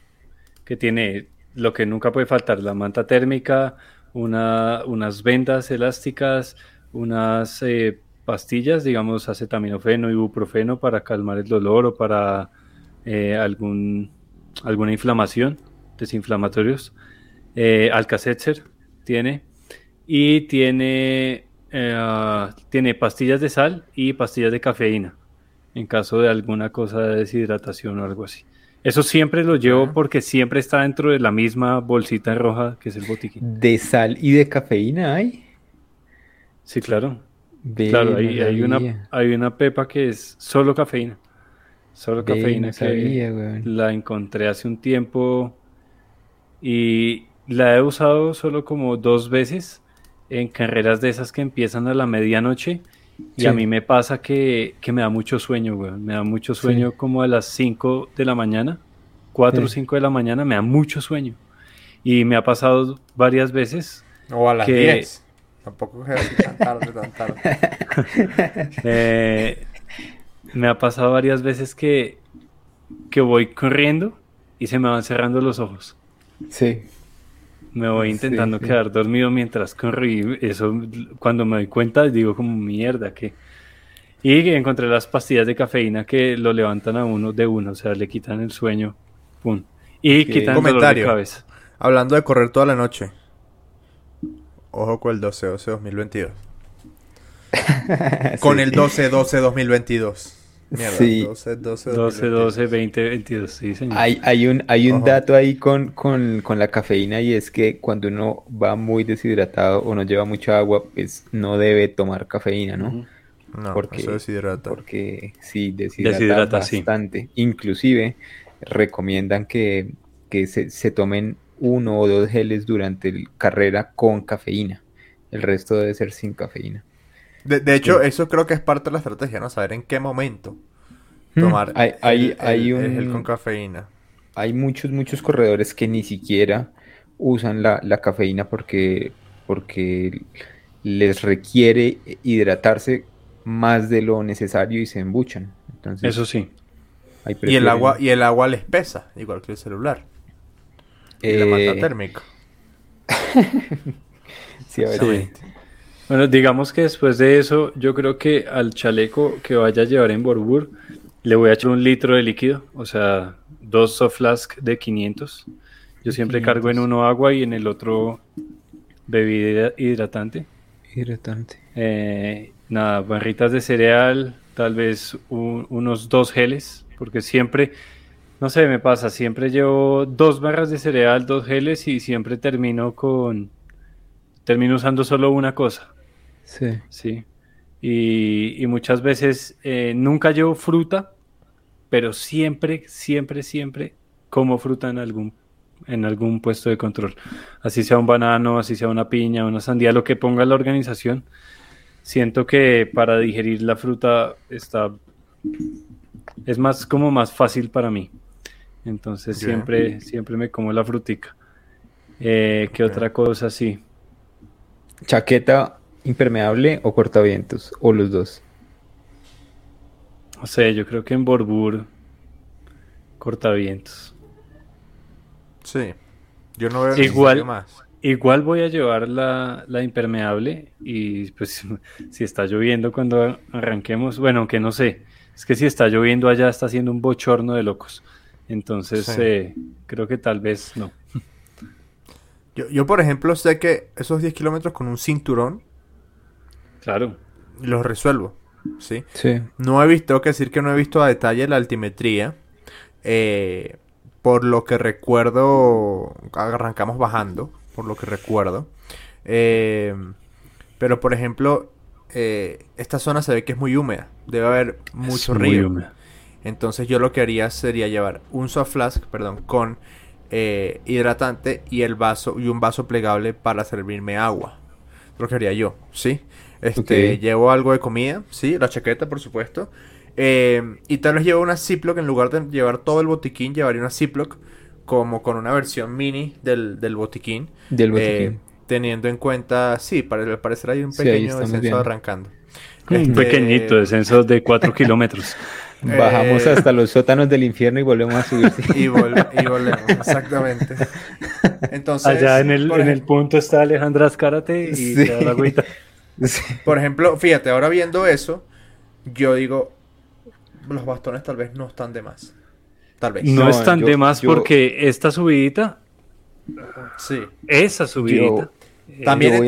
que tiene lo que nunca puede faltar, la manta térmica, una, unas vendas elásticas, unas eh, pastillas, digamos acetaminofeno, ibuprofeno para calmar el dolor o para eh, algún, alguna inflamación, desinflamatorios. Eh, tiene y tiene, eh, tiene pastillas de sal y pastillas de cafeína en caso de alguna cosa de deshidratación o algo así. Eso siempre lo llevo porque siempre está dentro de la misma bolsita roja que es el botiquín. ¿De sal y de cafeína hay? Sí, claro. claro, hay, hay, una, hay una pepa que es solo cafeína. Solo cafeína que la encontré hace un tiempo y la he usado solo como dos veces en carreras de esas que empiezan a la medianoche y a mí me pasa que, me da mucho sueño, güey. Me da mucho sueño como a las 5 de la mañana, 4 o 5 de la mañana, me da mucho sueño. Y me ha pasado varias veces. O a las 10. Tampoco es tan tarde, tan tarde. Eh, me ha pasado varias veces que, que voy corriendo y se me van cerrando los ojos. Sí. Me voy intentando quedar dormido mientras corro y eso cuando me doy cuenta digo como mierda que... Y encontré las pastillas de cafeína que lo levantan a uno de uno, o sea, le quitan el sueño, pum. Y quitan el dolor de cabeza. Hablando de correr toda la noche. Ojo con el 12-12-2022. con el 12-12-2022. Mierda, sí. 12, 12, 12, 12, 20, 22, sí, señor. Hay, hay un, hay un dato ahí con, con, con, la cafeína y es que cuando uno va muy deshidratado o no lleva mucha agua, pues no debe tomar cafeína, ¿no? No, porque, eso deshidrata. Porque sí, deshidrata, bastante. Inclusive recomiendan que, que se, se, tomen uno o dos geles durante la carrera con cafeína. El resto debe ser sin cafeína. De, hecho, eso creo que es parte de la estrategia, ¿no? Saber en qué momento hmm. tomar hay, hay, el, con cafeína. Hay muchos, muchos corredores que ni siquiera usan la, cafeína porque, porque les requiere hidratarse más de lo necesario y se embuchan. Entonces, eso sí. Y el agua, y el agua les pesa, igual que el celular. Y la manta eh, térmica. sí, a ver. Bueno, digamos que después de eso, yo creo que al chaleco que vaya a llevar en Borbur le voy a echar un litro de líquido, o sea, dos soft flask de 500. Yo siempre cargo en uno agua y en el otro bebida hidratante. Hidratante. Eh, nada, barritas de cereal, tal vez unos dos geles, porque siempre, no sé, me pasa, siempre llevo dos barras de cereal, dos geles y siempre termino con, termino usando solo una cosa. Sí. Sí. Y, muchas veces eh, nunca llevo fruta, pero siempre, siempre, siempre como fruta en algún, en algún puesto de control. Así sea un banano, así sea una piña, una sandía, lo que ponga la organización. Siento que para digerir la fruta está es más como más fácil para mí. Entonces siempre, siempre me como la frutica. Eh, ¿Qué otra cosa? Sí. Chaqueta impermeable o cortavientos, o los dos. No sé, yo creo que en Borbur cortavientos. Sí, yo no veo igual, más. Igual voy a llevar la, impermeable y pues si está lloviendo cuando arranquemos, bueno, aunque no sé, es que si está lloviendo allá está haciendo un bochorno de locos. Entonces eh, creo que tal vez no. Yo, yo, por ejemplo, sé que esos 10 kilómetros con un cinturón Claro. Los resuelvo. ¿sí? Sí. No he visto, tengo que decir que no he visto a detalle la altimetría. Eh, por lo que recuerdo, arrancamos bajando, por lo que recuerdo. Eh, pero por ejemplo, eh, esta zona se ve que es muy húmeda. Debe haber mucho río. Entonces yo lo que haría sería llevar un soft flask, perdón, con eh, hidratante y el vaso y un vaso plegable para servirme agua. Lo que haría yo, ¿sí? Este, llevo algo de comida, sí, la chaqueta, por supuesto. Eh, y tal vez llevo una Ziploc, en lugar de llevar todo el botiquín, llevaría una Ziploc como con una versión mini del, del botiquín. Del botiquín. Eh, teniendo en cuenta, sí, para parecer hay un pequeño descenso arrancando. Un este, pequeñito descenso de 4 kilómetros. Bajamos eh, hasta los sótanos del infierno y volvemos a subir. y, volvemos, exactamente. Entonces, Allá en el, en el punto está Alejandra Azcárate y la agüita. Por ejemplo, fíjate, ahora viendo eso, yo digo, los bastones tal vez no están de más. Tal vez. No, están de más porque esta subidita. Sí. Esa subidita. también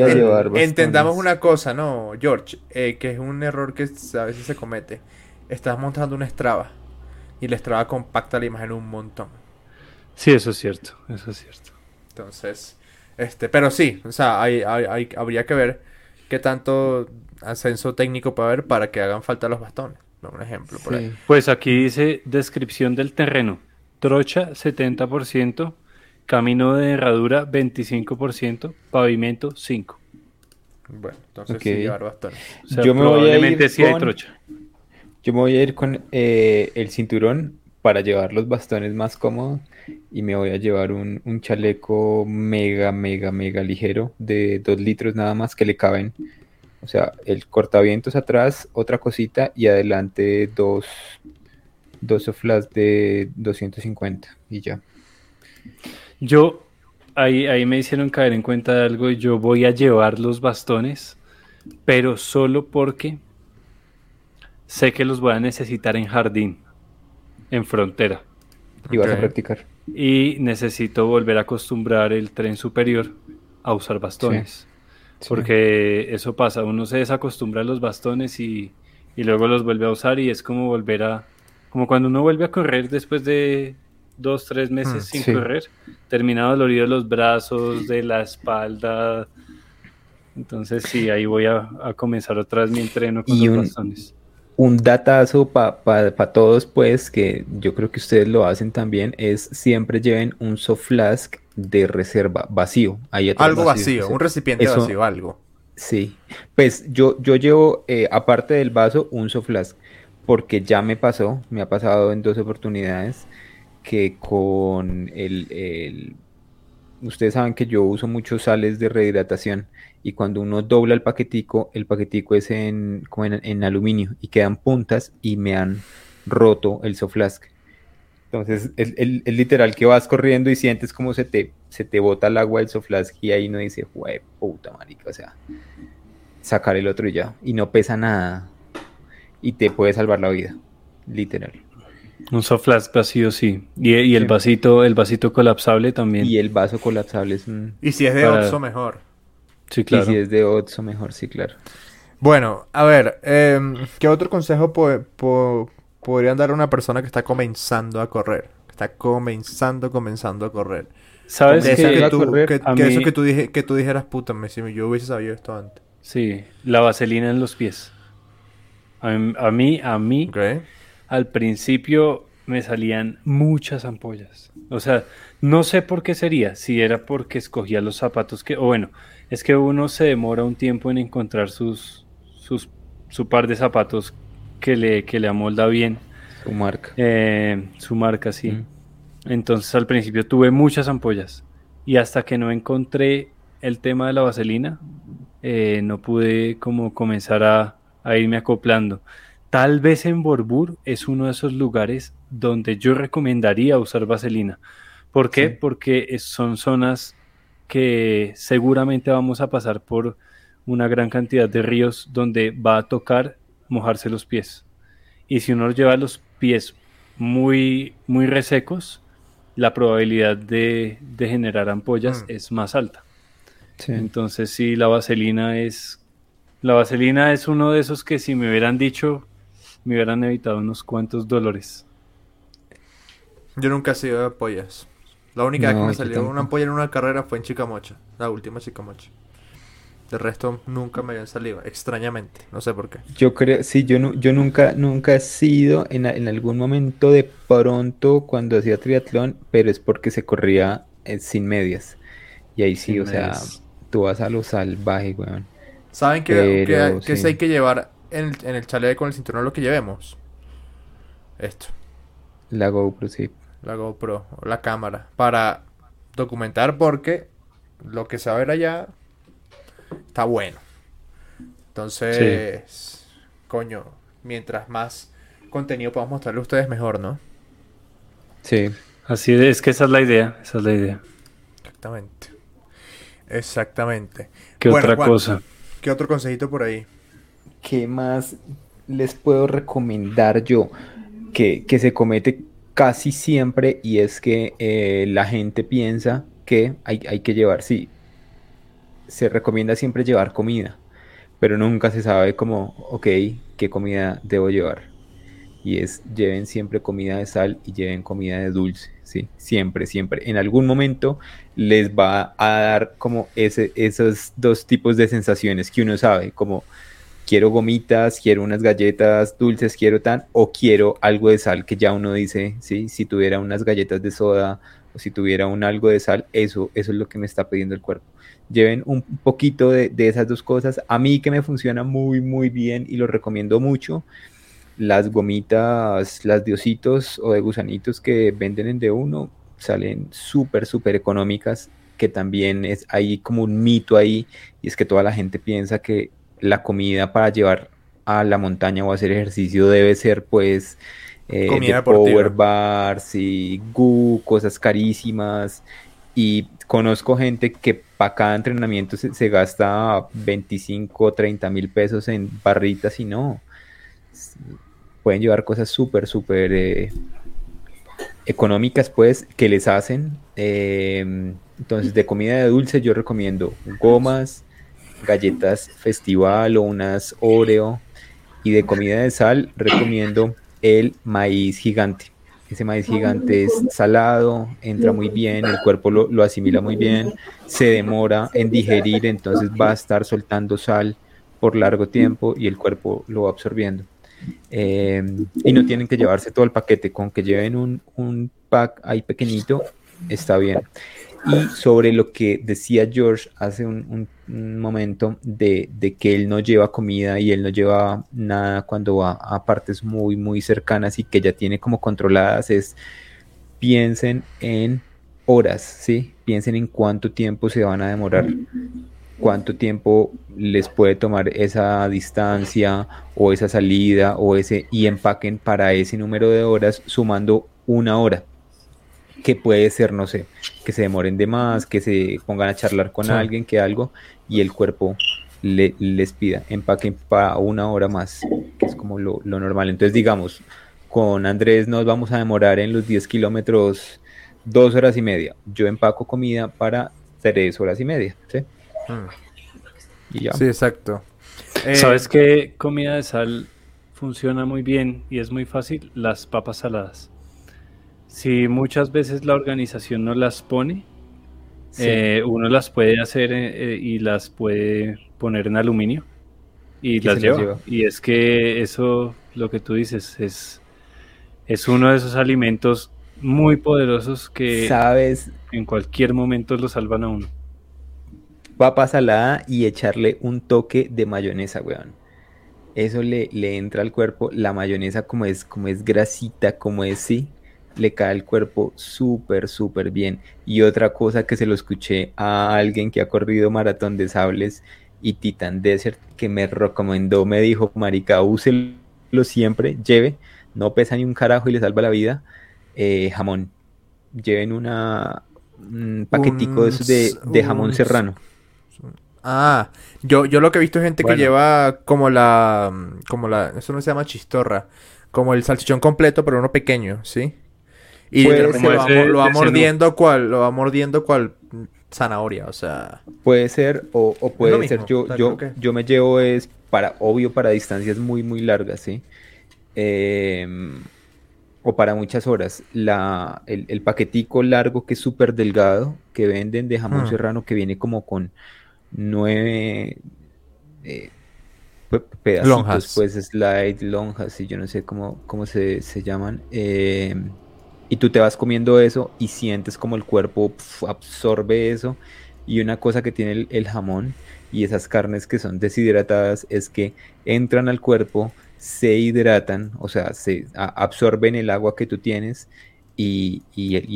entendamos una cosa, ¿no, George? Eh, que es un error que a veces se comete. Estás montando una Strava y la Strava compacta la imagen un montón. Sí, eso es cierto, eso es cierto. Entonces, este, pero sí, o sea, hay, hay, habría que ver qué tanto ascenso técnico puede haber para que hagan falta los bastones un ejemplo por ahí. Pues aquí dice descripción del terreno. Trocha 70%, camino de herradura 25%, pavimento 5%. Bueno, entonces sí llevar bastones. yo me voy a ir con, trocha. Yo me voy a ir con eh, el cinturón para llevar los bastones más cómodos y me voy a llevar un, un chaleco mega, mega, mega ligero de 2 litros nada más que le caben o sea, el cortavientos atrás, otra cosita y adelante dos, dos flash de 250 y ya. Yo, ahí, ahí me hicieron caer en cuenta de algo. Yo voy a llevar los bastones, pero solo porque sé que los voy a necesitar en jardín, en frontera. Y vas a practicar. Y necesito volver a acostumbrar el tren superior a usar bastones. Porque eso pasa, uno se desacostumbra a los bastones y, luego los vuelve a usar y es como volver a, como cuando uno vuelve a correr después de dos, tres meses mm, sin correr, termina dolorido los brazos, de la espalda. Entonces sí, ahí voy a, comenzar otra vez mi entreno con los bastones. Un datazo para todos, pues, que yo creo que ustedes lo hacen también, es siempre lleven un soft flask de reserva vacío. algo vacío, un recipiente vacío, algo. Sí, pues yo, yo llevo, eh, aparte del vaso, un soft flask, porque ya me pasó, me ha pasado en dos oportunidades, que con el, ustedes saben que yo uso muchos sales de rehidratación y cuando uno dobla el paquetico, el paquetico es en, en, aluminio y quedan puntas y me han roto el soft flask. Entonces, es, literal que vas corriendo y sientes como se te, se te bota el agua del soflask y ahí no dice, jue puta marica, o sea, sacar el otro y ya. Y no pesa nada. Y te puede salvar la vida, literal. Un soflask vacío, sí. Y, el vasito, el vasito colapsable también. Y el vaso colapsable es un... Y si es de Otso, mejor. Sí, claro. Y si es de Otso, mejor, sí, claro. Bueno, a ver, em, ¿qué otro consejo puede podrían dar a una persona que está comenzando a correr. Está comenzando, comenzando a correr. ¿Sabes que, que, tú, que, eso que tú, dije, que tú dijeras, puta, si yo hubiese sabido esto antes? Sí, la vaselina en los pies. A, mí, a mí, al principio me salían muchas ampollas. O sea, no sé por qué sería, si era porque escogía los zapatos que, o bueno, es que uno se demora un tiempo en encontrar sus, sus, su par de zapatos que le, que le amolda bien. Su marca. Eh, su marca, sí. Entonces al principio tuve muchas ampollas y hasta que no encontré el tema de la vaselina, eh, no pude como comenzar a, irme acoplando. Tal vez en Borbur es uno de esos lugares donde yo recomendaría usar vaselina. ¿Por qué? Porque son zonas que seguramente vamos a pasar por una gran cantidad de ríos donde va a tocar mojarse los pies. Y si uno lleva los pies muy, muy resecos, la probabilidad de, generar ampollas mm. es más alta. Entonces sí, la vaselina es... La vaselina es uno de esos que si me hubieran dicho, me hubieran evitado unos cuantos dolores. Yo nunca he sido de ampollas. La única vez que me salió una ampolla en una carrera fue en Chicamocha, la última Chicamocha. De resto, nunca me habían salido, extrañamente, no sé por qué. Yo creo, sí, yo, no, yo nunca, nunca he sido en, en algún momento de pronto cuando hacía triatlón, pero es porque se corría eh, sin medias. Y ahí sí, o sea, tú vas a lo salvaje, weón. ¿Saben qué, que, hay que llevar en el, en el chaleco con el cinturón? Lo que llevemos. Esto. La GoPro, sí. La GoPro, la cámara. Para documentar porque lo que se va a ver allá está bueno. Entonces, coño, mientras más contenido podamos mostrarle a ustedes, mejor, ¿no? Sí. Así es, que esa es la idea, esa es la idea. Exactamente. Exactamente. ¿Qué otra cosa? ¿Qué otro consejito por ahí? ¿Qué más les puedo recomendar yo? Que, que se comete casi siempre y es que eh, la gente piensa que hay, hay que llevar, sí, se recomienda siempre llevar comida, pero nunca se sabe cómo, ok, qué comida debo llevar. Y es, lleven siempre comida de sal y lleven comida de dulce, ¿sí? Siempre, siempre. En algún momento les va a dar como ese, esos dos tipos de sensaciones que uno sabe, como quiero gomitas, quiero unas galletas dulces, quiero tan, o quiero algo de sal que ya uno dice, ¿sí? Si tuviera unas galletas de soda o si tuviera un algo de sal, eso, eso es lo que me está pidiendo el cuerpo lleven un poquito de, esas dos cosas. A mí que me funciona muy, muy bien y lo recomiendo mucho. Las gomitas, las diositos o de gusanitos que venden en de uno salen súper, súper económicas, que también es ahí como un mito ahí, y es que toda la gente piensa que la comida para llevar a la montaña o hacer ejercicio debe ser pues eh, de power bars y gu, cosas carísimas y conozco gente que para cada entrenamiento se, gasta 25, 30 mil pesos en barritas y no. Pueden llevar cosas súper, súper eh, económicas, pues, que les hacen. Em, entonces, de comida de dulce yo recomiendo gomas, galletas festival o unas Oreo. Y de comida de sal recomiendo el maíz gigante. Ese maíz gigante es salado, entra muy bien, el cuerpo lo, asimila muy bien, se demora en digerir, entonces va a estar soltando sal por largo tiempo y el cuerpo lo va absorbiendo. Eh, y no tienen que llevarse todo el paquete, con que lleven un, un pack ahí pequeñito, está bien. Y sobre lo que decía George hace un, momento de, que él no lleva comida y él no lleva nada cuando va a partes muy, muy cercanas y que ya tiene como controladas, es piensen en horas, ¿sí? Piensen en cuánto tiempo se van a demorar, cuánto tiempo les puede tomar esa distancia o esa salida o ese y empaquen para ese número de horas sumando una hora que puede ser, no sé, que se demoren de más, que se pongan a charlar con alguien, que algo, y el cuerpo le, les pida empaquen para una hora más, que es como lo, normal. Entonces, digamos, con Andrés nos vamos a demorar en los 10 kilómetros dos horas y media. Yo empaco comida para tres horas y media, ¿sí? Hmm. Y ya. Sí, exacto. ¿Sabes eh, qué comida de sal funciona muy bien y es muy fácil? Las papas saladas. Si muchas veces la organización no las pone, eh, uno las puede hacer eh, eh, y las puede poner en aluminio y, las lleva. Y es que eso, lo que tú dices, es, es uno de esos alimentos muy poderosos que sabes en cualquier momento lo salvan a uno. Papa salada y echarle un toque de mayonesa, weón. Eso le, le entra al cuerpo. La mayonesa como es, como es grasita, como es, sí le cae el cuerpo súper, súper bien. Y otra cosa que se lo escuché a alguien que ha corrido maratón de sables y Titan Desert, que me recomendó, me dijo, marica, úselo siempre, lleve, no pesa ni un carajo y le salva la vida, eh, jamón. Lleven una, un paquetico de, de, jamón serrano. Ah, yo, yo lo que he visto es gente que lleva como la, como la, eso no se llama chistorra, como el salchichón completo, pero uno pequeño, ¿sí? Y lo, va, mordiendo cual, lo va mordiendo cual zanahoria, o sea. Puede ser, o, puede ser, yo, yo, yo me llevo es para, obvio, para distancias muy, muy largas, ¿sí? Em, o para muchas horas. La, el, paquetico largo que es súper delgado, que venden de jamón hmm. serrano, que viene como con, nueve eh, pedacitos, lonjas. pues slide, lonjas y yo no sé cómo, cómo se, llaman. Eh, y tú te vas comiendo eso y sientes como el cuerpo absorbe eso. Y una cosa que tiene el, jamón y esas carnes que son deshidratadas es que entran al cuerpo, se hidratan, o sea, se absorben el agua que tú tienes y,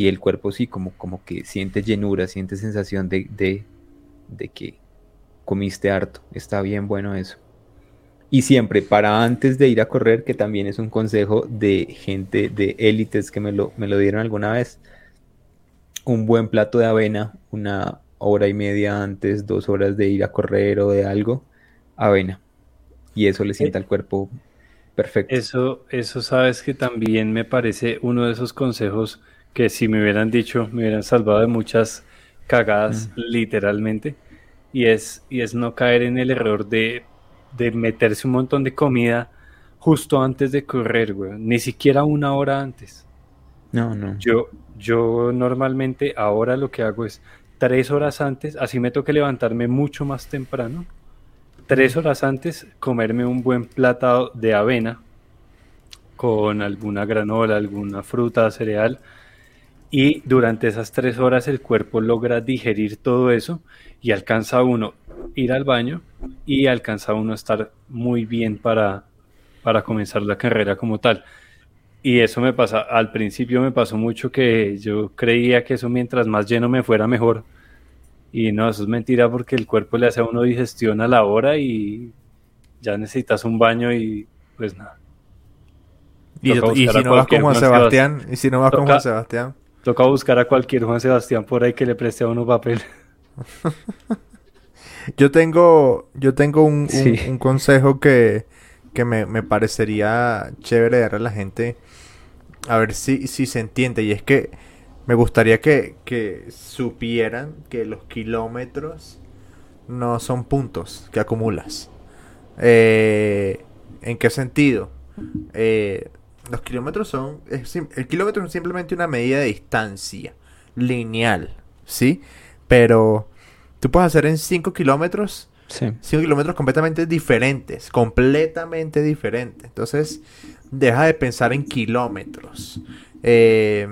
el cuerpo sí, como, como que siente llenura, siente sensación de, de que comiste harto. Está bien bueno eso. Y siempre para antes de ir a correr, que también es un consejo de gente de élites que me lo, me lo dieron alguna vez, un buen plato de avena, una hora y media antes, dos horas de ir a correr o de algo, avena. Y eso le sienta al cuerpo perfecto. Eso, eso sabes que también me parece uno de esos consejos que si me hubieran dicho, me hubieran salvado de muchas cagadas, mm. literalmente. Y es, y es no caer en el error de de meterse un montón de comida justo antes de correr, güey. Ni siquiera una hora antes. No, no. Yo, yo normalmente ahora lo que hago es tres horas antes, así me toca levantarme mucho más temprano. Tres horas antes comerme un buen plato de avena con alguna granola, alguna fruta, cereal. Y durante esas tres horas el cuerpo logra digerir todo eso y alcanza uno ir al baño y alcanza uno a estar muy bien para, para comenzar la carrera como tal. Y eso me pasa, al principio me pasó mucho que yo creía que eso mientras más lleno me fuera mejor. Y no, eso es mentira porque el cuerpo le hace a uno digestión a la hora y ya necesitas un baño y pues nada. Y, si no vas Juan Sebastián, y si no vas como Juan Sebastián. Toca buscar a cualquier Juan Sebastián por ahí que le preste a uno papel. Yo tengo, yo tengo un, consejo que, me, parecería chévere dar a la gente. A ver si, si se entiende. Y es que me gustaría que, supieran que los kilómetros no son puntos que acumulas. Eh, ¿En qué sentido? Eh, los kilómetros son... el kilómetro es simplemente una medida de distancia lineal, ¿sí? Pero Tú puedes hacer en 5 kilómetros. 5 kilómetros completamente diferentes. Completamente diferentes. Entonces, deja de pensar en kilómetros. Eh,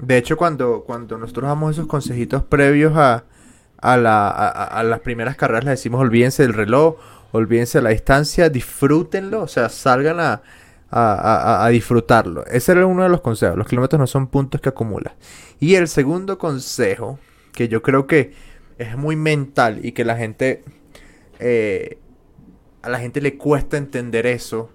de hecho, cuando, cuando nosotros damos esos consejitos previos a, a, las primeras carreras, les decimos olvídense del reloj, olvídense de la distancia, disfrútenlo, o sea, salgan a, a, disfrutarlo. Ese era uno de los consejos. Los kilómetros no son puntos que acumulas. Y el segundo consejo, que yo creo que es muy mental y que la gente eh, a la gente le cuesta entender eso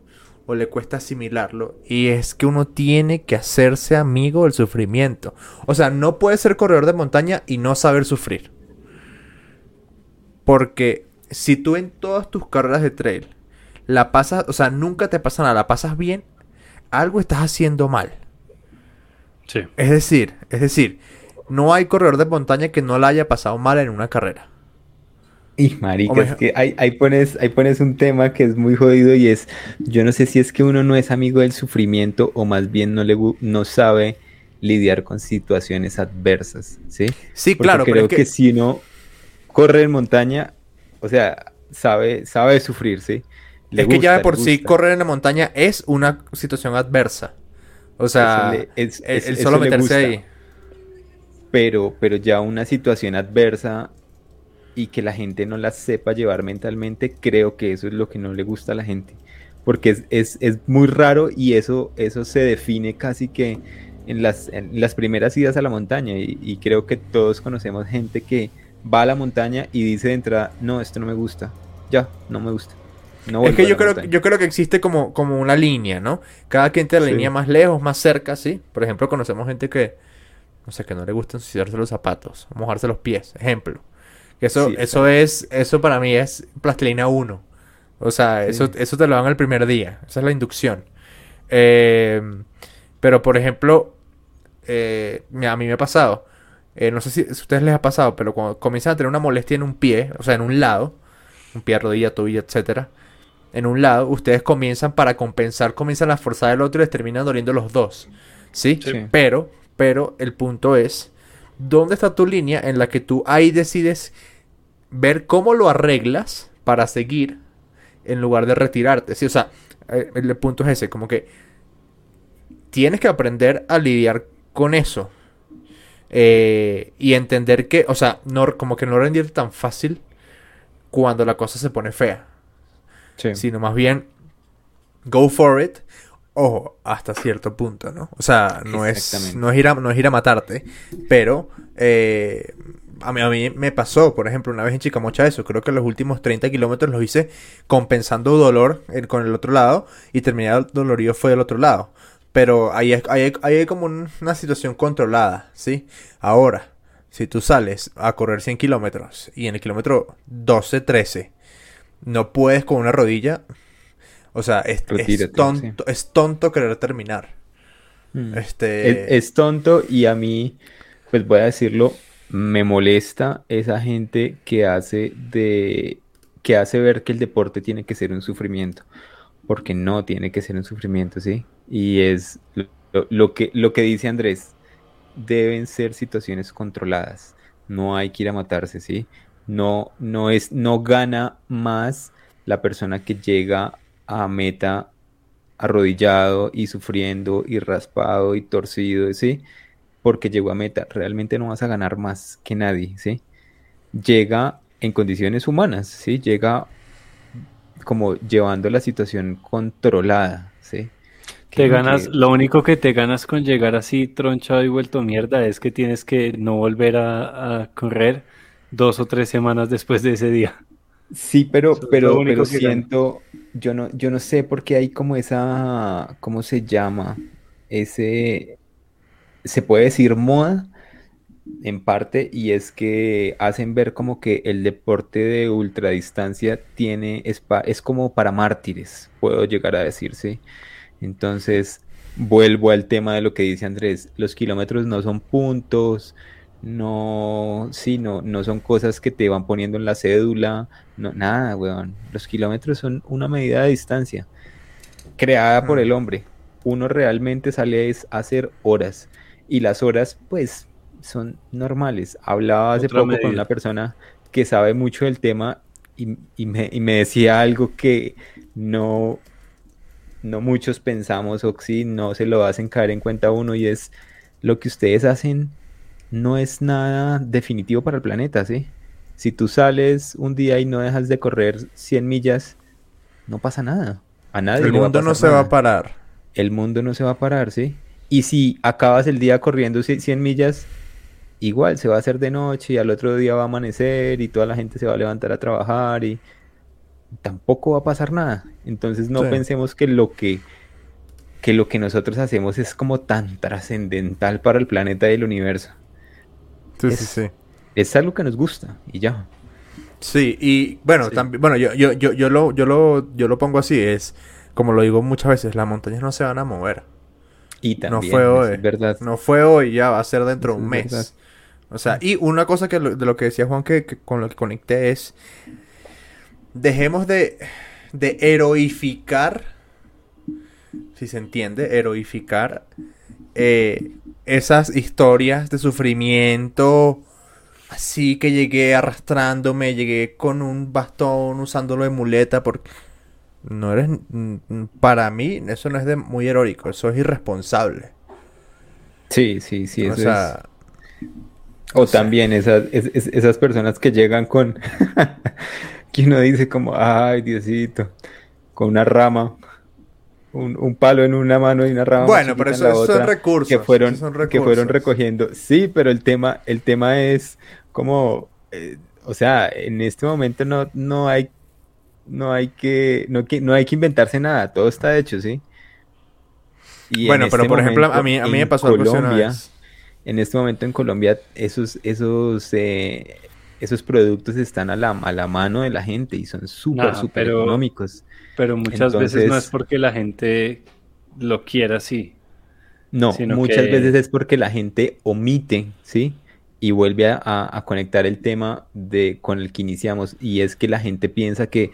o le cuesta asimilarlo y es que uno tiene que hacerse amigo del sufrimiento. O sea, no puede ser corredor de montaña y no saber sufrir. Porque si tú en todas tus carreras de trail la pasas, o sea, nunca te pasa nada, la pasas bien, algo estás haciendo mal. Sí. Es decir, es decir, no hay corredor de montaña que no la haya pasado mal en una carrera. Y marica, es que ahí, pones, ahí pones un tema que es muy jodido y es, yo no sé si es que uno no es amigo del sufrimiento o más bien no, le, no sabe lidiar con situaciones adversas, ¿sí? Sí, claro. Creo que... si uno corre en montaña, o sea, sabe, sabe sufrir, ¿sí? es que ya de por sí correr en la montaña es una situación adversa. O sea, el, solo meterse ahí pero, pero ya una situación adversa y que la gente no la sepa llevar mentalmente, creo que eso es lo que no le gusta a la gente. Porque es, muy raro y eso, eso se define casi que en las, las primeras idas a la montaña. Y, creo que todos conocemos gente que va a la montaña y dice de entrada, no, esto no me gusta. Ya, no me gusta. No es que yo creo, yo creo que existe como, como una línea, ¿no? Cada quien tiene la línea más lejos, más cerca, ¿sí? Por ejemplo, conocemos gente que, no sé, que no le gusta ensuciarse los zapatos, mojarse los pies, ejemplo. Eso, eso es, eso para mí es plastilina 1. O sea, eso, eso te lo dan el primer día. Esa es la inducción. Em, pero, por ejemplo, eh, a mí me ha pasado. Eh, no sé si, a ustedes les ha pasado, pero cuando comienzan a tener una molestia en un pie, o sea, en un lado, un pie, rodilla, tobillo, etcétera, en un lado, ustedes comienzan para compensar, comienzan a forzar el otro y les terminan doliendo los dos. ¿sí? Pero pero el punto es, ¿dónde está tu línea en la que tú ahí decides ver cómo lo arreglas para seguir en lugar de retirarte. Sí, o sea, eh, el punto es ese, como que tienes que aprender a lidiar con eso. Eh, y entender que, o sea, no, como que no rendirte tan fácil cuando la cosa se pone fea. Sino más bien, go for it. Ojo, hasta cierto punto, ¿no? O sea, no es, no es, ir, a, no es ir a matarte, pero eh, a, mí, a mí me pasó, por ejemplo, una vez en Chicamocha eso, creo que los últimos 30 kilómetros los hice compensando dolor con el otro lado y terminé dolorido fue del otro lado. Pero ahí hay, hay, como una situación controlada, ¿sí? Ahora, si tú sales a correr 100 kilómetros y en el kilómetro 12, 13 no puedes con una rodilla, o sea, es, tonto, es tonto querer terminar. Mm. Este... Es, tonto y a mí, pues voy a decirlo, me molesta esa gente que hace de que hace ver que el deporte tiene que ser un sufrimiento, porque no tiene que ser un sufrimiento, ¿sí? Y es lo, que, lo que dice Andrés, deben ser situaciones controladas, no hay que ir a matarse, ¿sí? No, no, es, no gana más la persona que llega a meta arrodillado y sufriendo y raspado y torcido, ¿sí? Porque llegó a meta, realmente no vas a ganar más que nadie, ¿sí? Llega en condiciones humanas, ¿sí? Llega como llevando la situación controlada, ¿sí? Te ganas, lo único que te ganas con llegar así tronchado y vuelto mierda es que tienes que no volver a, correr dos o tres semanas después de ese día. Sí, pero, pero, pero siento, yo no, yo no sé por qué hay como esa, ¿cómo se llama? Ese, se puede decir moda en parte y es que hacen ver como que el deporte de ultradistancia tiene, es, es como para mártires, puedo llegar a decirse. Entonces, vuelvo al tema de lo que dice Andrés, los kilómetros no son puntos, no, sí, no, no son cosas que te van poniendo en la cédula, no, nada, weón. Los kilómetros son una medida de distancia creada por el hombre. Uno realmente sale a hacer horas y las horas, pues, son normales. Hablaba hace poco con una persona que sabe mucho del tema y, me, y me decía algo que no, no muchos pensamos o si no se lo hacen caer en cuenta uno y es lo que ustedes hacen no es nada definitivo para el planeta, ¿sí? Si tú sales un día y no dejas de correr 100 millas, no pasa nada. A nadie. El mundo no se va a parar. El mundo no se va a parar, ¿sí? Y si acabas el día corriendo 100 millas, igual se va a hacer de noche y al otro día va a amanecer y toda la gente se va a levantar a trabajar y tampoco va a pasar nada. Entonces no pensemos que lo que, que lo que nosotros hacemos es como tan trascendental para el planeta y el universo. Sí, es, sí, sí. Es algo que nos gusta y ya. Sí, y bueno, también, bueno, yo, yo, yo, yo, lo, yo, lo, yo lo pongo así, es como lo digo muchas veces, las montañas no se van a mover. Y también, no fue hoy, verdad. No fue hoy, ya va a ser dentro de un mes. O sea, y una cosa que de lo que decía Juan que, con lo que conecté es dejemos de, de heroificar, si se entiende, heroificar eh, esas historias de sufrimiento. Así que llegué arrastrándome, llegué con un bastón usándolo de muleta porque no eres para mí eso no es de muy heroico, eso es irresponsable. Sí, sí, sí, eso es... O también esas, esas personas que llegan con que uno dice como, ay, Diosito, con una rama, un, palo en una mano y una rama. Bueno, pero eso, son recursos. Que fueron, que fueron recogiendo. Sí, pero el tema, el tema es como, eh, o sea, en este momento no, no hay, no hay que, no, no hay que inventarse nada, todo está hecho, ¿sí? Y bueno, pero este por ejemplo, a mí, a mí me pasó Colombia, En este momento en Colombia, esos, esos eh, esos productos están a la, a la mano de la gente y son súper, súper económicos. Pero muchas veces no es porque la gente lo quiera así. No, muchas veces es porque la gente omite, ¿sí? Y vuelve a, conectar el tema de con el que iniciamos. Y es que la gente piensa que,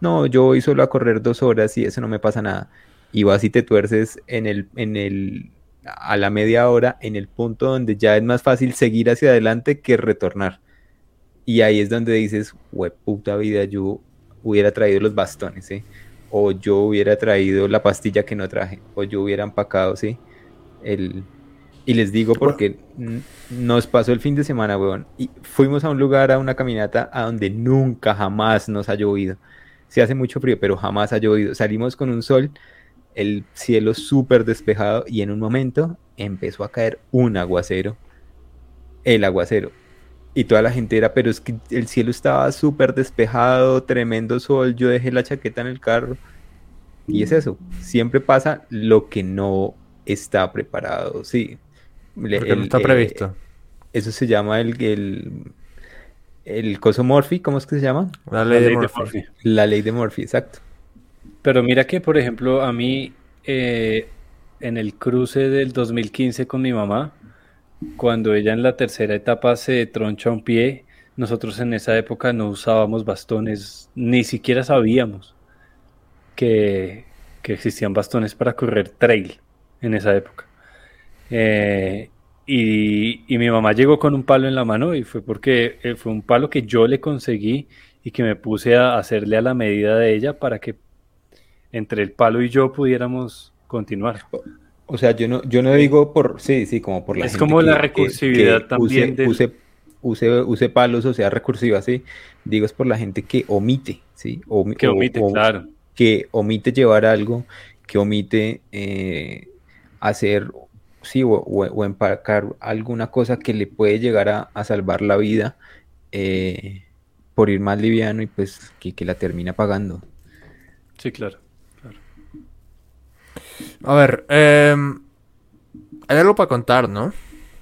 no, yo voy solo a correr dos horas y eso no me pasa nada. Y vas y te tuerces en el, en el, a la media hora, en el punto donde ya es más fácil seguir hacia adelante que retornar. Y ahí es donde dices, puta vida, yo hubiera traído los bastones, ¿sí? O yo hubiera traído la pastilla que no traje, o yo hubiera empacado, ¿sí? El, y les digo porque nos pasó el fin de semana, weón. Y fuimos a un lugar, a una caminata, a donde nunca, jamás nos ha llovido. Se hace mucho frío, pero jamás ha llovido. Salimos con un sol, el cielo súper despejado y en un momento empezó a caer un aguacero. El aguacero. Y toda la gente era, pero es que el cielo estaba súper despejado, tremendo sol, yo dejé la chaqueta en el carro. Y es eso, siempre pasa lo que no está preparado, sí. Porque no está eh, previsto. eso se llama el, el, el coso Morphy, ¿cómo es que se llama? La ley, de, Morphy. La ley de Morphy, exacto. Pero mira que, por ejemplo, a mí, eh, en el cruce del 2015 con mi mamá, cuando ella en la tercera etapa se troncha un pie, nosotros en esa época no usábamos bastones, ni siquiera sabíamos que, que existían bastones para correr trail en esa época. Eh, y, mi mamá llegó con un palo en la mano y fue porque eh, fue un palo que yo le conseguí y que me puse a hacerle a la medida de ella para que entre el palo y yo pudiéramos continuar. O sea, yo no, yo no digo por, sí, sí, como por la Es como la recursividad también. Use, use, use, palos, o sea, recursiva, sí. Digo, es por la gente que omite, ¿sí? que omite, claro. Que omite llevar algo, que omite eh, hacer, sí, o, empacar alguna cosa que le puede llegar a, salvar la vida eh, por ir más liviano y pues que, la termina pagando. Sí, claro. A ver, em, hay algo para contar, ¿no?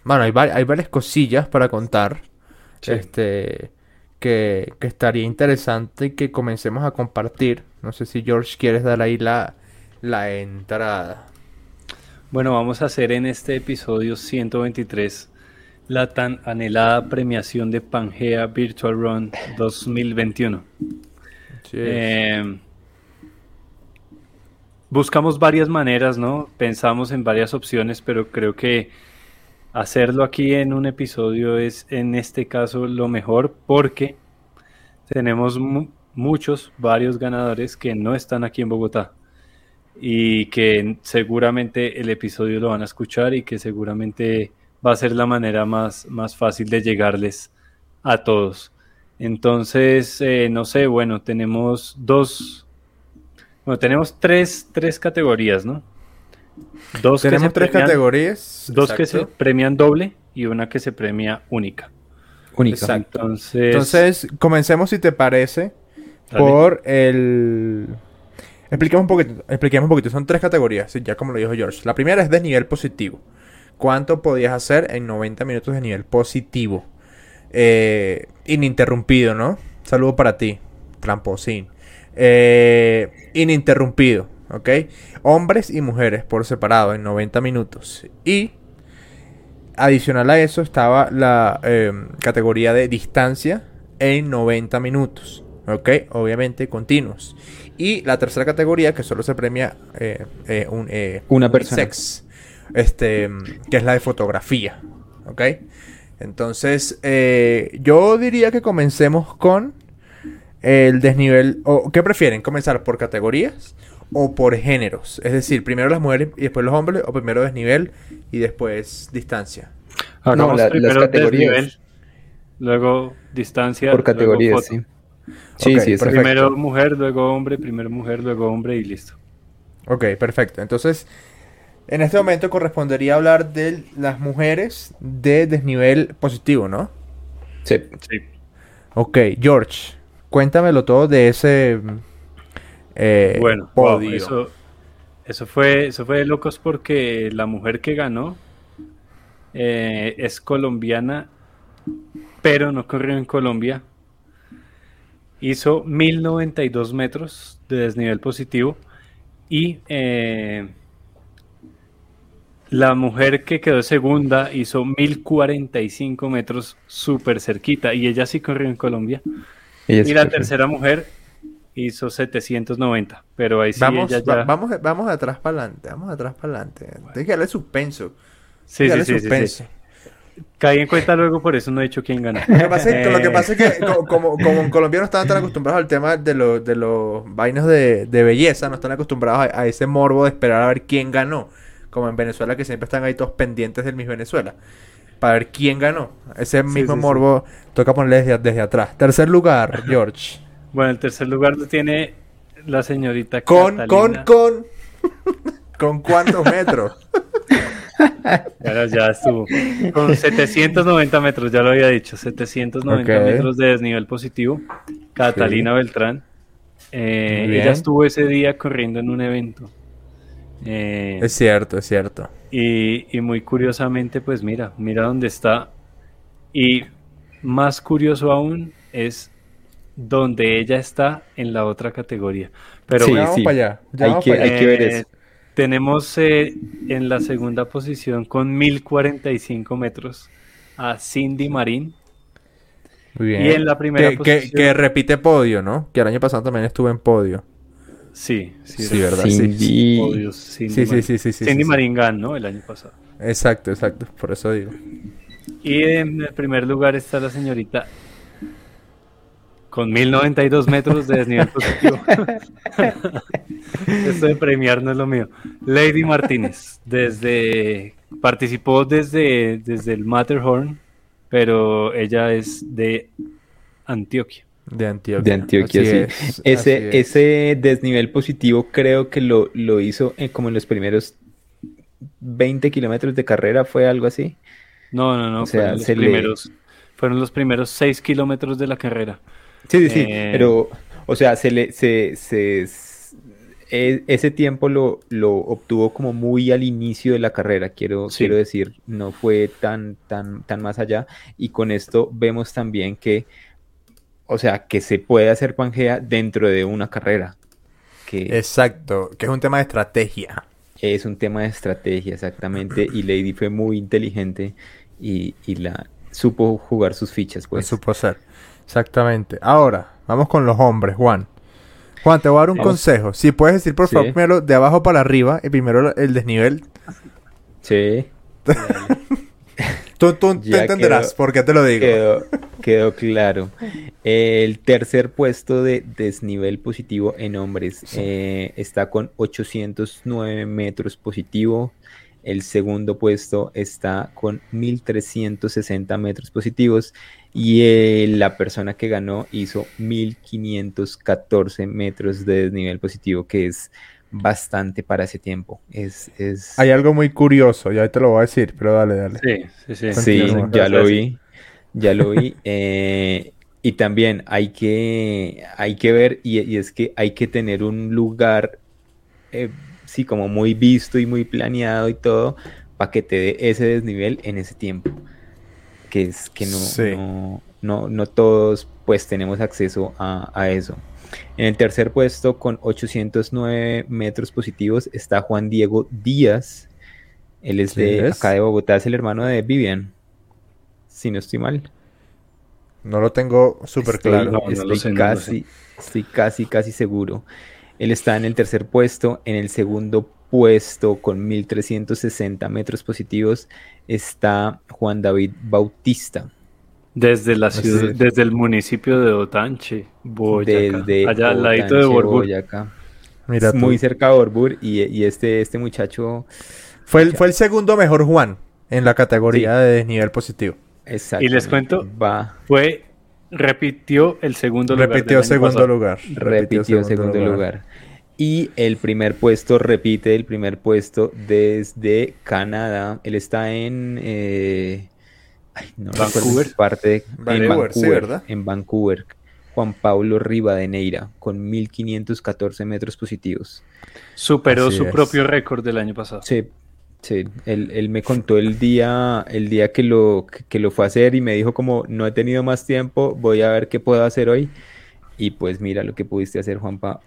Bueno, hay, hay varias cosillas para contar. Este. Que, que, estaría interesante que comencemos a compartir. No sé si George quieres dar ahí la, la entrada. Bueno, vamos a hacer en este episodio 123 la tan anhelada premiación de Pangea Virtual Run 2021. Eh, buscamos varias maneras, ¿no? Pensamos en varias opciones, pero creo que hacerlo aquí en un episodio es en este caso lo mejor porque tenemos muchos, varios ganadores que no están aquí en Bogotá y que seguramente el episodio lo van a escuchar y que seguramente va a ser la manera más, más fácil de llegarles a todos. Entonces, eh, no sé, bueno, tenemos dos, bueno, tenemos tres, tres categorías, ¿no? Dos tenemos tres categorías. Dos que se premian doble y una que se premia única. Única. Entonces, Entonces comencemos si te parece por el Expliquemos un poquito, expliquemos un poquito. Son tres categorías, ya como lo dijo George. La primera es de nivel positivo. ¿Cuánto podías hacer en 90 minutos de nivel positivo? Eh, ininterrumpido, ¿no? Saludo para ti, tramposín. Eh, ininterrumpido, ¿ok? Hombres y mujeres por separado en 90 minutos. Y adicional a eso estaba la eh, categoría de distancia en 90 minutos, ¿ok? Obviamente continuos. Y la tercera categoría, que solo se premia eh, eh, un, una persona. Sex, este, que es la de fotografía. ¿Ok? Entonces, yo diría que comencemos con el desnivel. O, ¿Qué prefieren? ¿Comenzar por categorías o por géneros? Es decir, primero las mujeres y después los hombres, o primero desnivel y después distancia. Ah, no, primero Desnivel, luego distancia. Por categorías, sí. Sí, sí, Primero mujer, luego hombre, primero mujer, luego hombre y listo. Ok, perfecto. Entonces, en este momento correspondería hablar de las mujeres de desnivel positivo, ¿no? Sí. Sí. Ok, George, cuéntamelo todo de ese eh, bueno, podio. eso, eso, fue, eso fue de locos porque la mujer que ganó eh, es colombiana, pero no corrió en Colombia, hizo 1092 metros de desnivel positivo y eh, la mujer que quedó segunda hizo 1045 metros súper cerquita y ella sí corrió en Colombia. Y la tercera mujer hizo 790, pero ahí sí vamos, ella ya... vamos, vamos de atrás para adelante, vamos de atrás para adelante. Déjale suspenso. Sí, sí, sí, caí en cuenta luego, por eso no he dicho quién ganó. Lo que pasa es, que, eh. como, como, en Colombia no están tan acostumbrados al tema de, los de los vainos de, belleza, no están acostumbrados a, ese morbo de esperar a ver quién ganó. Como en Venezuela, que siempre están ahí todos pendientes del Miss Venezuela. Para ver quién ganó. Ese mismo morbo toca ponerle desde, desde, atrás. Tercer lugar, George. Bueno, el tercer lugar lo tiene la señorita Con, Catalina. con, con. ¿Con cuántos metros? Bueno, ya estuvo. Con 790 metros, ya lo había dicho. 790 metros de desnivel positivo. Catalina Beltrán. Eh, ella estuvo ese día corriendo en un evento. Eh, es cierto, es cierto. Y, y, muy curiosamente, pues mira, mira dónde está. Y más curioso aún es donde ella está en la otra categoría. Pero sí, vamos para allá. hay, que, hay que ver eso. Tenemos eh, en la segunda posición con 1045 metros a Cindy Marín. Muy bien. Y en la primera que, posición... que, repite podio, ¿no? Que el año pasado también estuvo en podio. Sí, sí, sí ¿verdad? Cindy... sí, sí, sí, sí, sí, Cindy Marín ganó el año pasado. Exacto, exacto, por eso digo. Y en el primer lugar está la señorita con 1092 metros de desnivel positivo. Esto de premiar no es lo mío. Lady Martínez, desde participó desde, desde el Matterhorn, pero ella es de Antioquia. De Antioquia. De Antioquia, sí. ese, ese desnivel positivo creo que lo, lo hizo como en los primeros 20 kilómetros de carrera, ¿fue algo así? No, no, no. O sea, fueron, los primeros, fueron los primeros 6 kilómetros de la carrera. Sí, sí, sí, eh, pero, o sea, se le, se, se, e, ese tiempo lo, lo obtuvo como muy al inicio de la carrera, quiero, quiero decir, no fue tan, tan, tan más allá, y con esto vemos también que, o sea, que se puede hacer Pangea dentro de una carrera. Que Exacto, que es un tema de estrategia. Es un tema de estrategia, exactamente, y Lady fue muy inteligente y, y la supo jugar sus fichas, pues. Supo ser. Exactamente. Ahora, vamos con los hombres, Juan. Juan, te voy a dar un consejo. Si puedes decir, por favor, primero de abajo para arriba y primero el desnivel. Sí. tú, tú entenderás por qué te lo digo. Quedó, quedó, claro. El tercer puesto de desnivel positivo en hombres eh, está con 809 metros positivo. El segundo puesto está con 1360 metros positivos y eh, la persona que ganó hizo 1514 metros de desnivel positivo, que es bastante para ese tiempo. Es, es... Hay algo muy curioso, ya te lo voy a decir, pero dale, dale. Sí, sí, sí. Sí, ya lo vi, ya lo vi. Eh, y también hay que, hay que ver, y, es que hay que tener un lugar, eh, sí, como muy visto y muy planeado y todo, para que te dé ese desnivel en ese tiempo que es que no, no, no, todos pues tenemos acceso a, eso. En el tercer puesto con 809 metros positivos está Juan Diego Díaz. Él es de acá de Bogotá, es el hermano de Vivian. Si no estoy mal. No lo tengo súper claro. estoy, casi, estoy casi, casi seguro. Él está en el tercer puesto. En el segundo puesto con 1360 metros positivos está Juan David Bautista. Desde la ciudad, desde el municipio de Otanche, Boyacá. allá al ladito de Borbur. Mira muy cerca de Borbur y, este, este muchacho... Fue el, fue el segundo mejor Juan en la categoría de desnivel positivo. Exacto. Y les cuento, Va. fue repitió el segundo lugar. Repitió segundo lugar. Repitió, segundo, lugar. Y el primer puesto, repite el primer puesto desde Canadá. Él está en... Eh, Vancouver. Parte en Vancouver, ¿verdad? En Vancouver. Juan Pablo Rivadeneira, con 1514 metros positivos. Superó su propio récord del año pasado. Sí, sí. Él, me contó el día, el día que lo, que lo fue a hacer y me dijo como, no he tenido más tiempo, voy a ver qué puedo hacer hoy. Y pues mira lo que pudiste hacer, Juanpa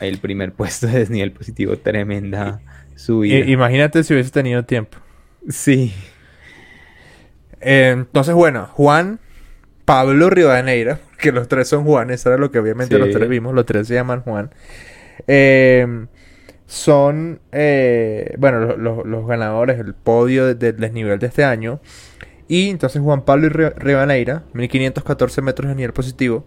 el primer puesto de desnivel positivo, tremenda subida. imagínate si hubiese tenido tiempo. Sí. Eh, entonces, bueno, Juan, Pablo Rivadeneira, que los tres son Juanes, era lo que obviamente los tres vimos, los tres se llaman Juan. Eh, son, eh, bueno, los ganadores, el podio del desnivel de este año. Y entonces Juan Pablo y Rivaneira, 1514 metros de nivel positivo,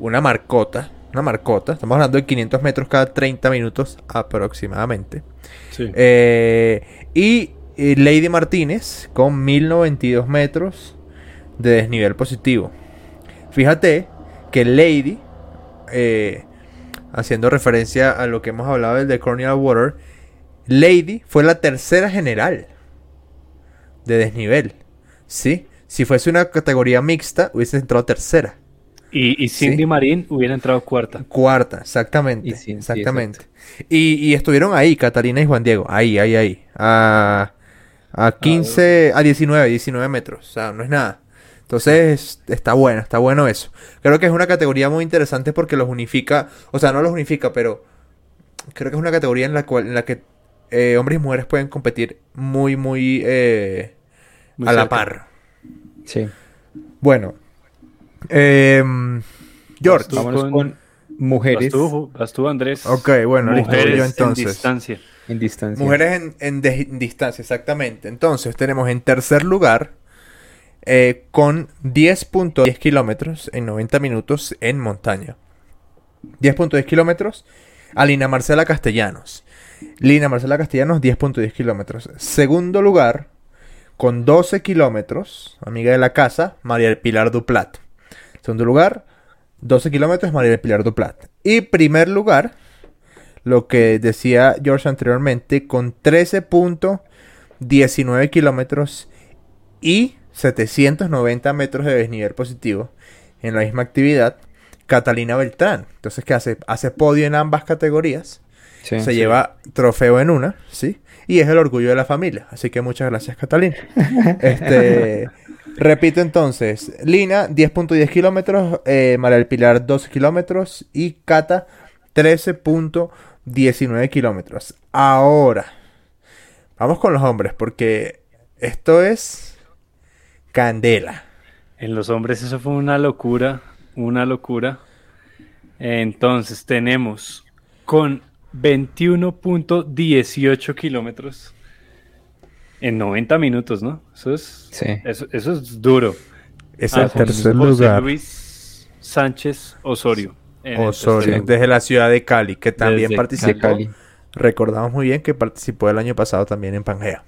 una marcota, una marcota, estamos hablando de 500 metros cada 30 minutos aproximadamente. Eh, y, Lady Martínez con 1092 metros de desnivel positivo. Fíjate que Lady, eh, haciendo referencia a lo que hemos hablado del de Cornell Water, Lady fue la tercera general de desnivel. ¿Sí? Si fuese una categoría mixta, hubiese entrado tercera. Y, Cindy Marín hubiera entrado cuarta. Cuarta, exactamente. exactamente. y, estuvieron ahí, Catalina y Juan Diego. Ahí, ahí, ahí. A, a 15, a 19, 19 metros. O sea, no es nada. Entonces, está bueno, está bueno eso. Creo que es una categoría muy interesante porque los unifica. O sea, no los unifica, pero creo que es una categoría en la, cual, en la que eh, hombres y mujeres pueden competir muy, muy, eh, a la par. Sí. Bueno, eh, George. Vámonos con, mujeres. Vas tú, Andrés. Ok, bueno, mujeres yo entonces. En distancia. En distancia. Mujeres en, distancia, exactamente. Entonces, tenemos en tercer lugar eh, con 10.10 kilómetros en 90 minutos en montaña. 10.10 kilómetros a Lina Marcela Castellanos. Lina Marcela Castellanos, 10.10 kilómetros. Segundo lugar, con 12 kilómetros, amiga de la casa, María del Pilar Duplat. Segundo lugar, 12 kilómetros, María del Pilar Duplat. Y primer lugar, lo que decía George anteriormente, con 13.19 kilómetros y 790 metros de desnivel positivo en la misma actividad, Catalina Beltrán. Entonces, ¿qué hace? Hace podio en ambas categorías. se lleva trofeo en una, ¿sí? Y es el orgullo de la familia. Así que muchas gracias, Catalina. este, repito entonces, Lina, 10.10 kilómetros, eh, María del Pilar, 12 kilómetros y Cata, 13.19 kilómetros. Ahora, vamos con los hombres, porque esto es candela. En los hombres eso fue una locura, una locura. Entonces tenemos con 21.18 kilómetros en 90 minutos, ¿no? Eso es, eso, es duro. Es el ah, tercer lugar. Luis Sánchez Osorio. Osorio, desde la ciudad de Cali, que también participó. Recordamos muy bien que participó el año pasado también en Pangea.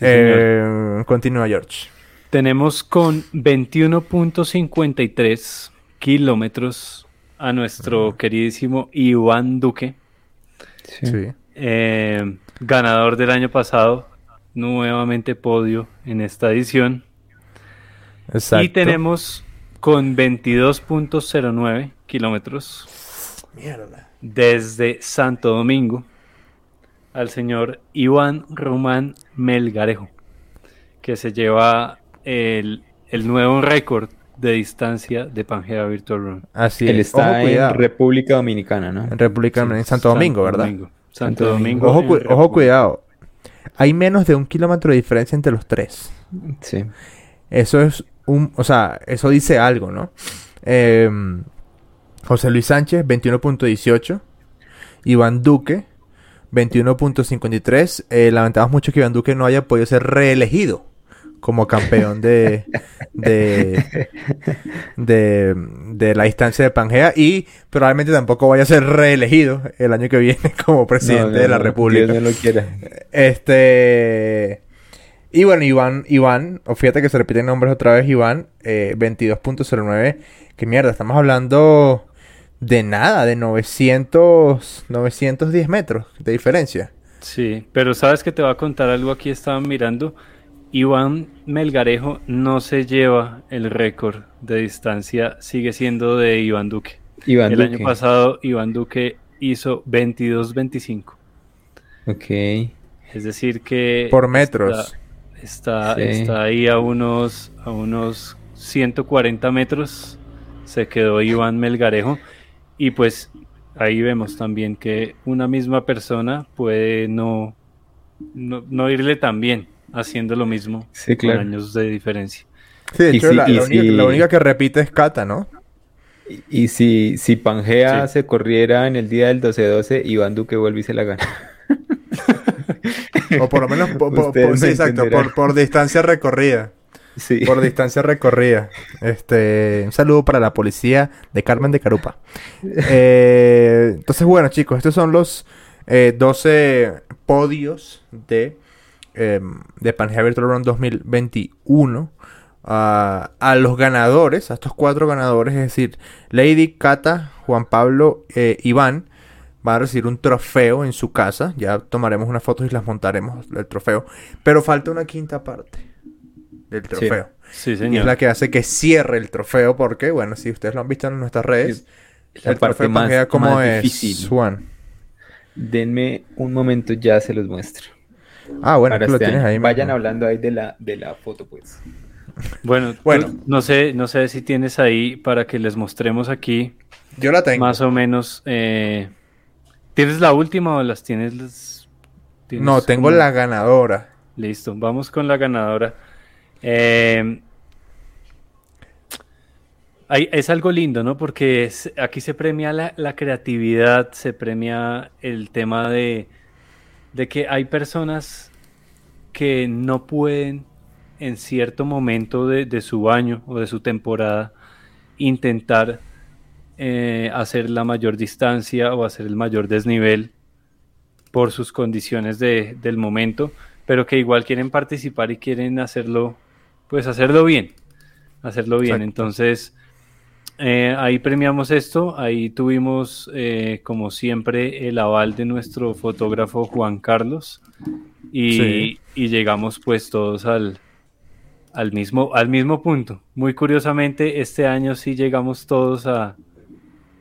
Eh, continúa, George. Tenemos con 21.53 kilómetros a nuestro queridísimo Iván Duque. Eh, ganador del año pasado, nuevamente podio en esta edición. Y tenemos con 22.09 kilómetros desde Santo Domingo al señor Iván Román Melgarejo, que se lleva el, el nuevo récord de distancia de Pangea Virtual Run. Así Él está en República Dominicana, ¿no? En República Dominicana, en Santo Domingo, ¿verdad? Santo Domingo. Ojo, cuidado. Hay menos de un kilómetro de diferencia entre los tres. Sí. Eso es un... O sea, eso dice algo, ¿no? Em, José Luis Sánchez, 21.18. Iván Duque, 21.53. Eh, lamentamos mucho que Iván Duque no haya podido ser reelegido como campeón de, de, de, la instancia de Pangea y probablemente tampoco vaya a ser reelegido el año que viene como presidente de la República. no lo Este. Y bueno, Iván, Iván, o fíjate que se repiten nombres otra vez, Iván, eh, 22.09. Que mierda, estamos hablando de nada, de 900, 910 metros de diferencia. Sí, pero sabes que te va a contar algo aquí, estaban mirando. Iván Melgarejo no se lleva el récord de distancia, sigue siendo de Iván Duque. el año pasado Iván Duque hizo 22-25. Ok. Es decir que... Por metros. Está, está, ahí a unos, a unos 140 metros. Se quedó Iván Melgarejo. Y pues ahí vemos también que una misma persona puede no, no, no irle tan bien haciendo lo mismo con años de diferencia. Sí, de hecho, la, única, que repite es Kata, ¿no? Y, si, si Pangea se corriera en el día del 12-12, Iván Duque vuelve y se la gana. o por lo menos por, exacto, por, distancia recorrida. por distancia recorrida. Este, un saludo para la policía de Carmen de Carupa. Eh, entonces, bueno, chicos, estos son los 12 eh, podios de, em, de Pangea Virtual Run 2021. a los ganadores, a estos cuatro ganadores, es decir, Lady, Cata, Juan Pablo, eh, Iván, van a recibir un trofeo en su casa. Ya tomaremos unas fotos y las montaremos, el trofeo. Pero falta una quinta parte del trofeo. Sí, señor. Y es la que hace que cierre el trofeo porque, bueno, si ustedes lo han visto en nuestras redes, la el parte más, como es difícil. Juan. Denme un momento, ya se los muestro. Ah, bueno, lo este tienes ahí. Vayan hablando ahí de la, de la foto, pues. Bueno, bueno. no sé, no sé si tienes ahí para que les mostremos aquí. Yo la tengo. Más o menos. Eh, ¿Tienes la última o las tienes? no, tengo la ganadora. Listo, vamos con la ganadora. Eh, es algo lindo, ¿no? Porque aquí se premia la, creatividad, se premia el tema de, que hay personas que no pueden en cierto momento de, su año o de su temporada intentar eh, hacer la mayor distancia o hacer el mayor desnivel por sus condiciones del momento, pero que igual quieren participar y quieren hacerlo pues hacerlo bien, hacerlo bien. Entonces, eh, ahí premiamos esto, ahí tuvimos, eh, como siempre, el aval de nuestro fotógrafo Juan Carlos y, llegamos pues todos al, al, mismo, al mismo punto. Muy curiosamente, este año sí llegamos todos a,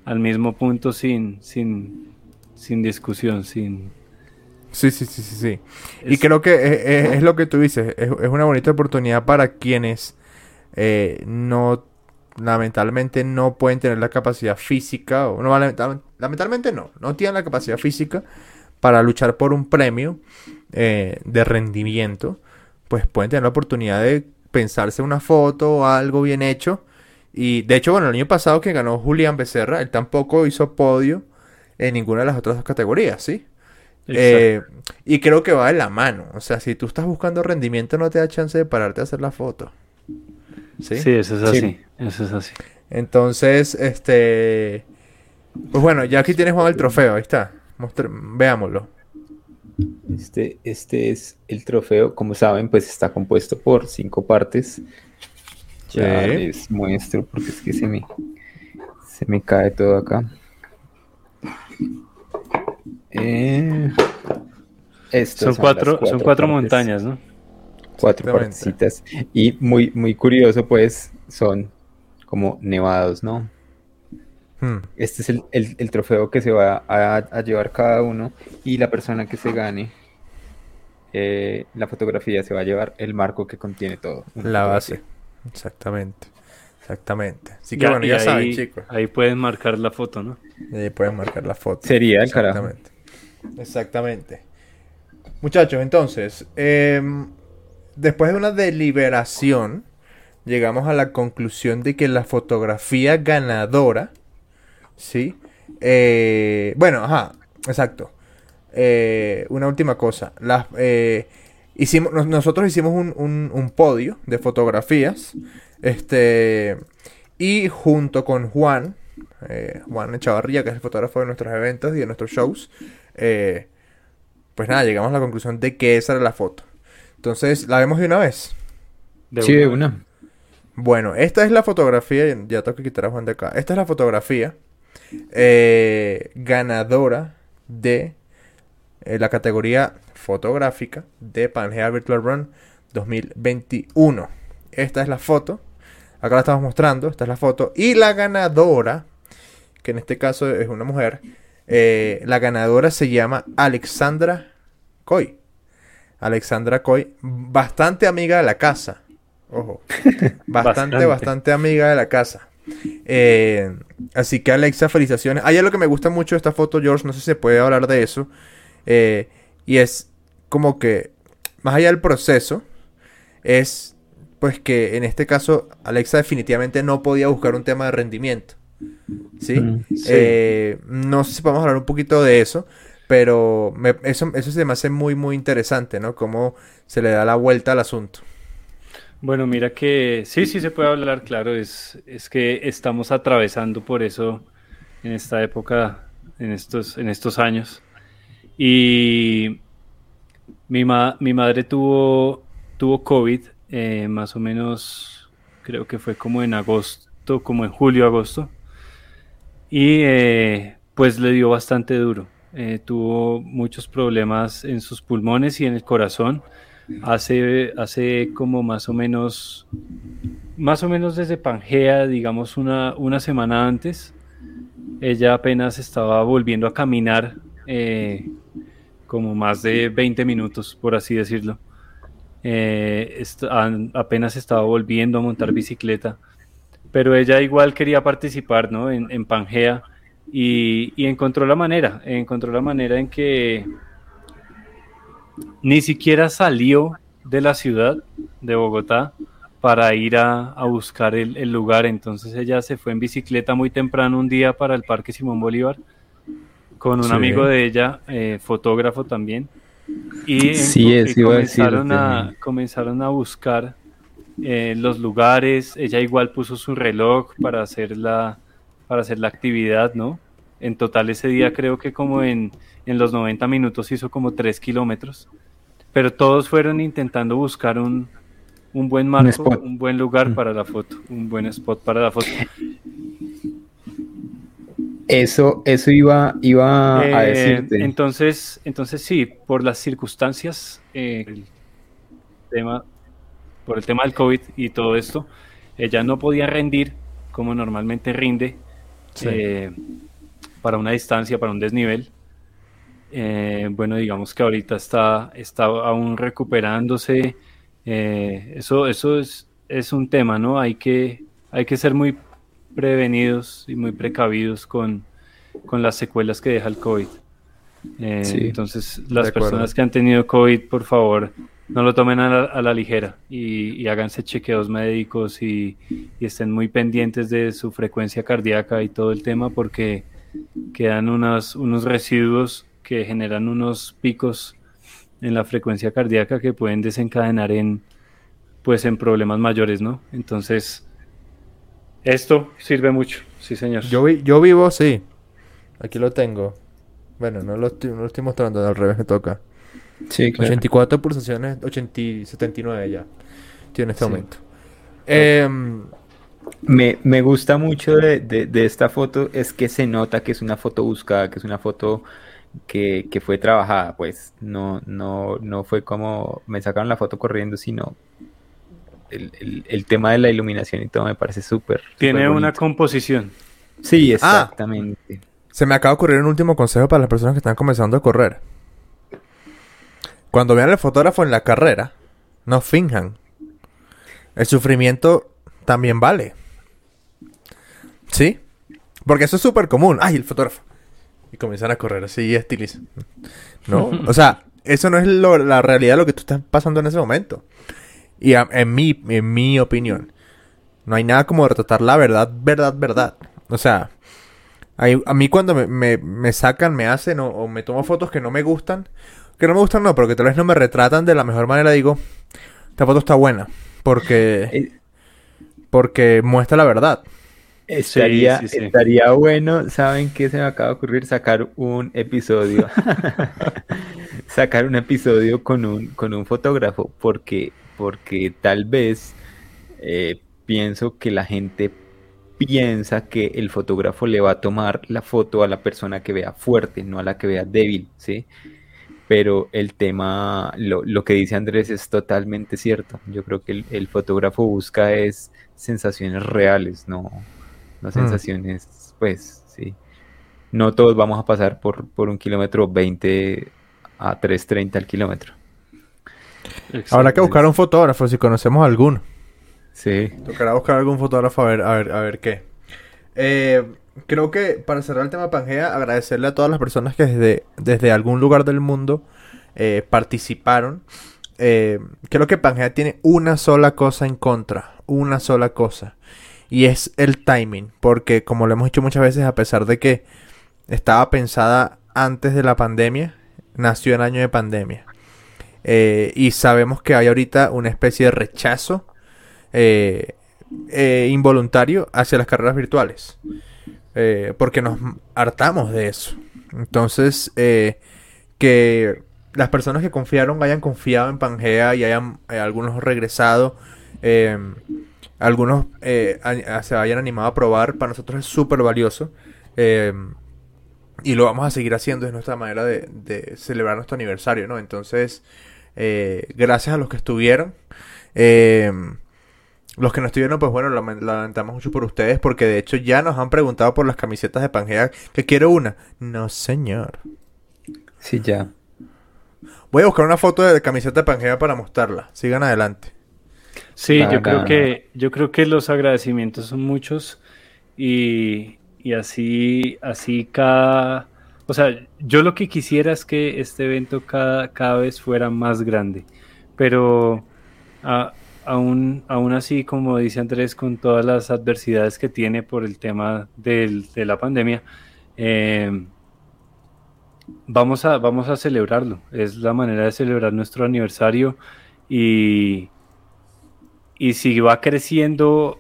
al mismo punto sin, sin, sin discusión, sin, Sí, sí, sí, sí, sí. Y creo que es, lo que tú dices, es, una bonita oportunidad para quienes eh, no, lamentablemente no pueden tener la capacidad física, o no, lamentablemente no, no tienen la capacidad física para luchar por un premio eh, de rendimiento, pues pueden tener la oportunidad de pensarse una foto o algo bien hecho. Y de hecho, bueno, el año pasado que ganó Julián Becerra, él tampoco hizo podio en ninguna de las otras dos categorías, ¿sí? Eh, y creo que va de la mano. O sea, si tú estás buscando rendimiento, no te da chance de pararte a hacer la foto. Sí, sí eso es así. Eso es así. Entonces, este. Pues bueno, ya aquí tienes Juan el trofeo. Ahí está. Veámoslo. Este, este es el trofeo. Como saben, pues está compuesto por cinco partes. Ya les muestro porque es que se me, se me cae todo acá. Eh, son, cuatro, son cuatro montañas, ¿no? Cuatro partecitas. Y muy, muy curioso, pues, son como nevados, ¿no? Hmm. Este es el, trofeo que se va a, llevar cada uno y la persona que se gane eh, la fotografía se va a llevar el marco que contiene todo. La base, exactamente. Exactamente. Así que bueno, ya saben, chicos. Ahí pueden marcar la foto, ¿no? Ahí pueden marcar la foto. Sería el carajo. Exactamente. Muchachos, entonces, em, después de una deliberación, llegamos a la conclusión de que la fotografía ganadora, ¿sí? Eh, bueno, ajá, exacto. Eh, una última cosa. Las, eh, hicimos, nosotros hicimos un, un, podio de fotografías. Este. Y junto con Juan, Juan Chavarría, que es el fotógrafo de nuestros eventos y de nuestros shows, eh, pues nada, llegamos a la conclusión de que esa era la foto. Entonces, ¿la vemos de una vez? sí, de una. Bueno, esta es la fotografía, ya tengo que quitar a Juan de acá. Esta es la fotografía eh, ganadora de eh, la categoría fotográfica de Pangea Virtual Run 2021. Esta es la foto. Acá la estamos mostrando. Esta es la foto. Y la ganadora, que en este caso es una mujer, eh, la ganadora se llama Alexandra Coy. Alexandra Coy, bastante amiga de la casa. Ojo. Bastante, bastante, amiga de la casa. Eh, así que Alexa, felicitaciones. Hay algo que me gusta mucho de esta foto, George, no sé si se puede hablar de eso. Eh, y es como que, más allá del proceso, es pues que en este caso Alexa definitivamente no podía buscar un tema de rendimiento. ¿sí? Mm, eh, no sé si podemos hablar un poquito de eso, pero eso, eso se me hace muy, muy interesante, ¿no? Cómo se le da la vuelta al asunto. Bueno, mira que sí, sí se puede hablar, claro, es, es que estamos atravesando por eso en esta época, en estos, en estos años. Y mi, mi madre tuvo, tuvo COVID eh, más o menos, creo que fue como en agosto, como en julio, agosto. Y eh, pues le dio bastante duro. Eh, tuvo muchos problemas en sus pulmones y en el corazón hace, hace como más o menos, más o menos desde Pangea, digamos una, una semana antes, ella apenas estaba volviendo a caminar eh, como más de 20 minutos, por así decirlo. Eh, apenas estaba volviendo a montar bicicleta, pero ella igual quería participar ¿no? en, en Pangea y, y encontró la manera, encontró la manera en que ni siquiera salió de la ciudad de Bogotá para ir a, buscar el, lugar. Entonces ella se fue en bicicleta muy temprano un día para el Parque Simón Bolívar con un amigo de ella, eh, fotógrafo también. Y, comenzaron, a, comenzaron a buscar eh, los lugares. Ella igual puso su reloj para hacer la, para hacer la actividad, ¿no? En total ese día creo que como en, en los 90 minutos hizo como 3 kilómetros, pero todos fueron intentando buscar un, un buen marco, un, buen lugar mm. para la foto, un buen spot para la foto. Eso, eso iba, iba a eh, decirte. Entonces, entonces sí, por las circunstancias, eh, el tema, por el tema del COVID y todo esto, ella no podía rendir como normalmente rinde eh, para una distancia, para un desnivel. Bueno, digamos que ahorita está, está aún recuperándose. Eso eso es, es, un tema, ¿no? Hay que, hay que ser muy prevenidos y muy precavidos con, con las secuelas que deja el COVID. Eh, entonces, las personas que han tenido COVID, por favor, no lo tomen a la, ligera y, háganse chequeos médicos y, y, estén muy pendientes de su frecuencia cardíaca y todo el tema porque quedan unos, unos residuos que generan unos picos en la frecuencia cardíaca que pueden desencadenar en pues en problemas mayores, ¿no? Entonces, esto sirve mucho, sí señor. Yo, yo vivo, sí. Aquí lo tengo. Bueno, no lo estoy, mostrando, al revés me toca. Sí, claro. 84 pulsaciones, 80, 79 ya. Tiene este momento. Em, me, me, gusta mucho de, de, esta foto es que se nota que es una foto buscada, que es una foto que, que, fue trabajada, pues no, no, no fue como me sacaron la foto corriendo, sino el, el, tema de la iluminación y todo me parece súper. Tiene una composición. Sí, ah, exactamente. se me acaba de ocurrir un último consejo para las personas que están comenzando a correr. Cuando vean al fotógrafo en la carrera, no finjan. El sufrimiento también vale. ¿Sí? Porque eso es súper común. Ay, el fotógrafo y comienzan a correr así estilis. ¿No? o sea, eso no es la realidad de lo que tú estás pasando en ese momento. Y en, mi, en mi opinión, no hay nada como retratar la verdad, verdad, verdad. O sea, a mí cuando me, me, sacan, me hacen o, me tomo fotos que no me gustan, que no me gustan no, pero que tal vez no me retratan de la mejor manera, digo, esta foto está buena, porque, eh. porque muestra la verdad. Estaría, estaría bueno, ¿saben qué se me acaba de ocurrir? Sacar un episodio. sacar un episodio con un, con un fotógrafo, porque, porque tal vez eh, pienso que la gente piensa que el fotógrafo le va a tomar la foto a la persona que vea fuerte, no a la que vea débil, ¿sí? Pero el tema, lo, lo que dice Andrés es totalmente cierto. Yo creo que el, el fotógrafo busca es sensaciones reales, no, las mm. sensaciones, pues sí. No todos vamos a pasar por, por un kilómetro 20 a 3.30 al kilómetro. Habrá que buscar un fotógrafo si conocemos alguno. Sí. Tocará buscar algún fotógrafo a ver, a ver, a ver qué. Eh, creo que para cerrar el tema Pangea, agradecerle a todas las personas que desde, desde algún lugar del mundo eh, participaron. Eh, creo que Pangea tiene una sola cosa en contra. Una sola cosa. Y es el timing, porque como lo hemos dicho muchas veces, a pesar de que estaba pensada antes de la pandemia, nació el año de pandemia. Eh, y sabemos que hay ahorita una especie de rechazo eh, eh, involuntario hacia las carreras virtuales. porque nos hartamos de eso. Entonces, que las personas que confiaron hayan confiado en Pangea y hayan algunos regresado, algunos se hayan animado a probar, para nosotros es súper valioso. y lo vamos a seguir haciendo, es nuestra manera de, de celebrar nuestro aniversario, ¿no? Entonces, eh, gracias a los que estuvieron. Eh, los que no estuvieron, pues bueno, lamentamos mucho por ustedes porque de hecho ya nos han preguntado por las camisetas de Pangea que quiero una. No, señor. Sí, ya. Voy a buscar una foto de camiseta de Pangea para mostrarla. Sigan adelante. Sí, yo creo que yo creo que los agradecimientos son muchos y, y así así cada o sea, yo lo que quisiera es que este evento cada, cada vez fuera más grande, pero aún, aún así, como dice Andrés, con todas las adversidades que tiene por el tema de la pandemia, eh, vamos, a, vamos a celebrarlo. Es la manera de celebrar nuestro aniversario y, y si va creciendo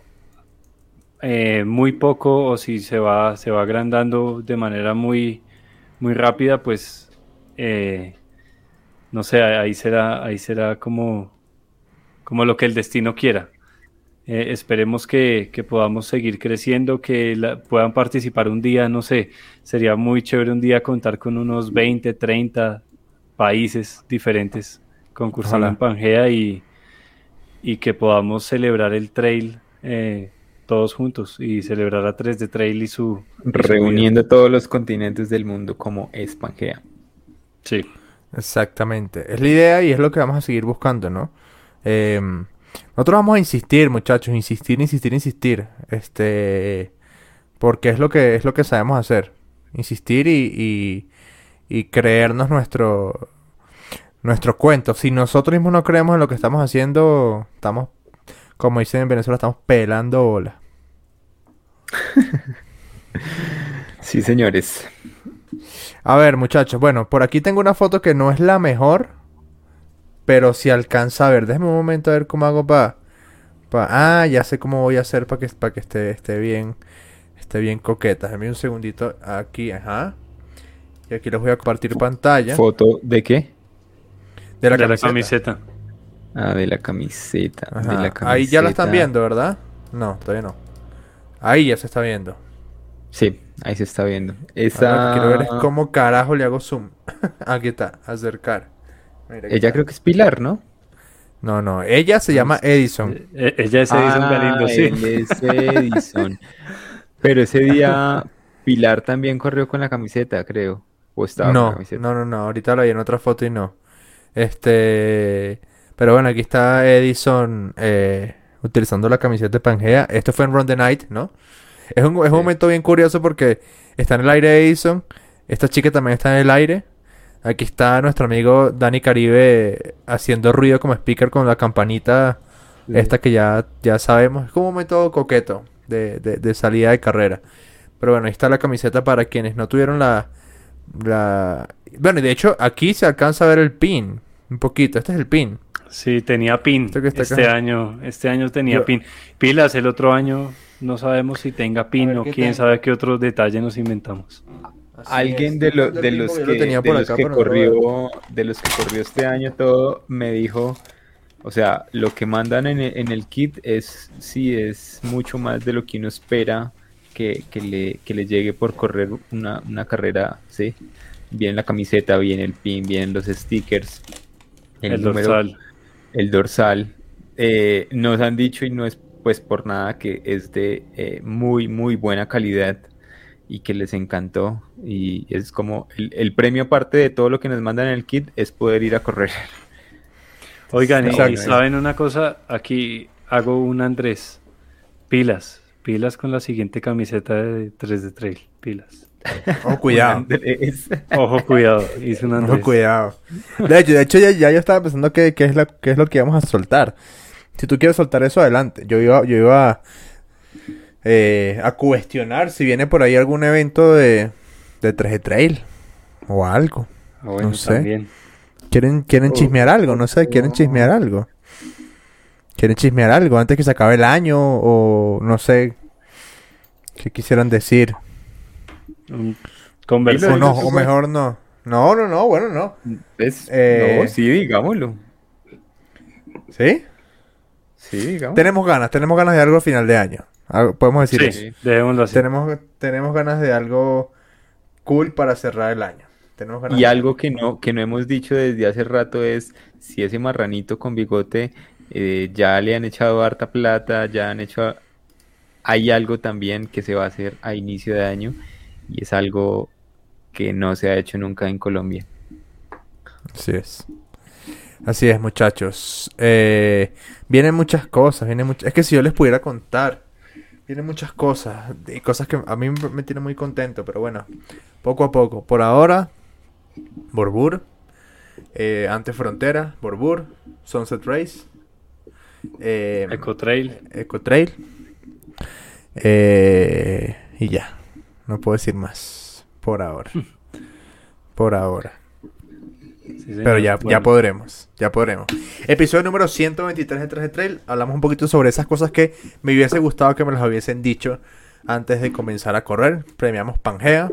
eh, muy poco o si se va, se va agrandando de manera muy muy rápida, pues eh, no sé, ahí será, ahí será como, como lo que el destino quiera. Eh, esperemos que, podamos seguir creciendo, que puedan participar un día, no sé, sería muy chévere un día contar con unos 20, 30 países diferentes concursando en Pangea y, y que podamos celebrar el trail eh, todos juntos y celebrar a 3 de Trail y su... Reuniendo todos los continentes del mundo como es Pangea. Sí. Exactamente. Es la idea y es lo que vamos a seguir buscando, ¿no? Em, nosotros vamos a insistir, muchachos, insistir, insistir, insistir. Este... Porque es lo que, es lo que sabemos hacer. Insistir y, y, creernos nuestro, nuestro cuento. Si nosotros mismos no creemos en lo que estamos haciendo, estamos como dicen en Venezuela, estamos pelando bola. sí, señores. A ver, muchachos. Bueno, por aquí tengo una foto que no es la mejor. Pero si alcanza a ver. Déjame un momento a ver cómo hago para... ah, ya sé cómo voy a hacer para que, para que esté, esté bien. Esté bien coqueta. Déjame un segundito. Aquí, ajá. Y aquí les voy a compartir pantalla. ¿Foto de qué? De la camiseta. Ah, de la camiseta. Ahí ya la están viendo, ¿verdad? No, todavía no. Ahí ya se está viendo. Sí, ahí se está viendo. Esa... quiero ver es cómo carajo le hago zoom. Aquí está, acercar. ella creo que es Pilar, ¿no? No, no, ella se llama Edison. E-, ella es Edison ah, Galindo, sí. es Edison. Pero ese día Pilar también corrió con la camiseta, creo. O estaba no, con la camiseta. No, no, no, ahorita lo vi en otra foto y no. Este. Pero bueno, aquí está Edison eh, utilizando la camiseta de Pangea. Esto fue en Run the Night, ¿no? Es un, es un momento bien curioso porque está en el aire Edison. Esta chica también está en el aire. Aquí está nuestro amigo Dani Caribe haciendo ruido como speaker con la campanita. Esta que ya, ya sabemos. Es como un momento coqueto de, de, salida de carrera. Pero bueno, ahí está la camiseta para quienes no tuvieron la, la... Bueno, y de hecho aquí se alcanza a ver el pin. Un poquito. Este es el pin. Sí, tenía pin este año. Este año tenía pin. Pilas, el otro año no sabemos si tenga pin o quién sabe qué otro detalle nos inventamos. Alguien de, de, los que, corrió, de los que corrió este año todo, me dijo, o sea, lo que mandan en, el kit es, sí, es mucho más de lo que uno espera que, le, le llegue por correr una, carrera, ¿sí? Bien la camiseta, bien el pin, bien los stickers. El, dorsal el dorsal. Eh, nos han dicho y no es pues por nada que es de eh, muy muy buena calidad y que les encantó y es como el, premio aparte de todo lo que nos mandan en el kit es poder ir a correr. Oigan, y saben una cosa, aquí hago un Andrés, pilas, pilas con la siguiente camiseta de 3 de trail, pilas. Ojo, cuidado. Ojo, cuidado. Hice un Ojo, cuidado. De hecho, de hecho ya, ya yo estaba pensando qué, qué, es la, es lo que íbamos a soltar. Si tú quieres soltar eso, adelante. Yo iba, yo iba eh, a cuestionar si viene por ahí algún evento de, de 3 Trail o algo. Ah, no sé. ¿Quieren, quieren oh, chismear algo? No sé, ¿quieren chismear algo? ¿Quieren chismear algo antes que se acabe el año? O no sé. ¿Qué quisieran decir? Conversar. O no, o mejor no. No, no, no, bueno, no. Eh, no, sí, digámoslo. ¿Sí? Sí, digamos. Tenemos ganas, tenemos ganas de algo a final de año. Podemos decir sí, eso. así. Tenemos, tenemos ganas de algo cool para cerrar el año. y algo que no, que no hemos dicho desde hace rato es si ese marranito con bigote eh, ya le han echado harta plata, ya han hecho... Hay algo también que se va a hacer a inicio de año y es algo que no se ha hecho nunca en Colombia. Así es. Así es, muchachos. Eh, vienen muchas cosas, vienen es que si yo les pudiera contar, vienen muchas cosas, y cosas que a mí me tienen muy contento, pero bueno, poco a poco. Por ahora, Borbur, eh, Ante Frontera, Borbur, Sunset Race, eh, Eco Trail. Eco Trail. Eh, y ya, no puedo decir más por ahora. por ahora. Pero ya, ya podremos, ya podremos. Episodio número 123 de 3 de Trail. Hablamos un poquito sobre esas cosas que me hubiese gustado que me las hubiesen dicho antes de comenzar a correr. Premiamos Pangea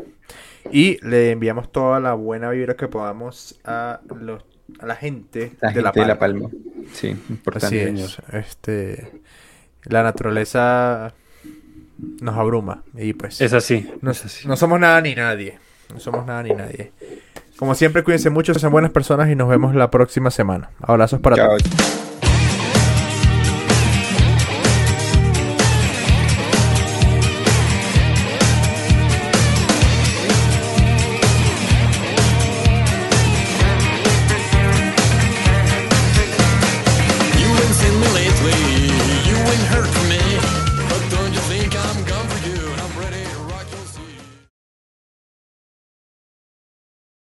y le enviamos toda la buena vibra que podamos a los a la gente, de, la de, La Palma. Sí, importante. Este, la naturaleza nos abruma y pues... Es así, no, es así. No somos nada ni nadie. No somos nada ni nadie. Como siempre, cuídense mucho, sean buenas personas y nos vemos la próxima semana. Abrazos para todos.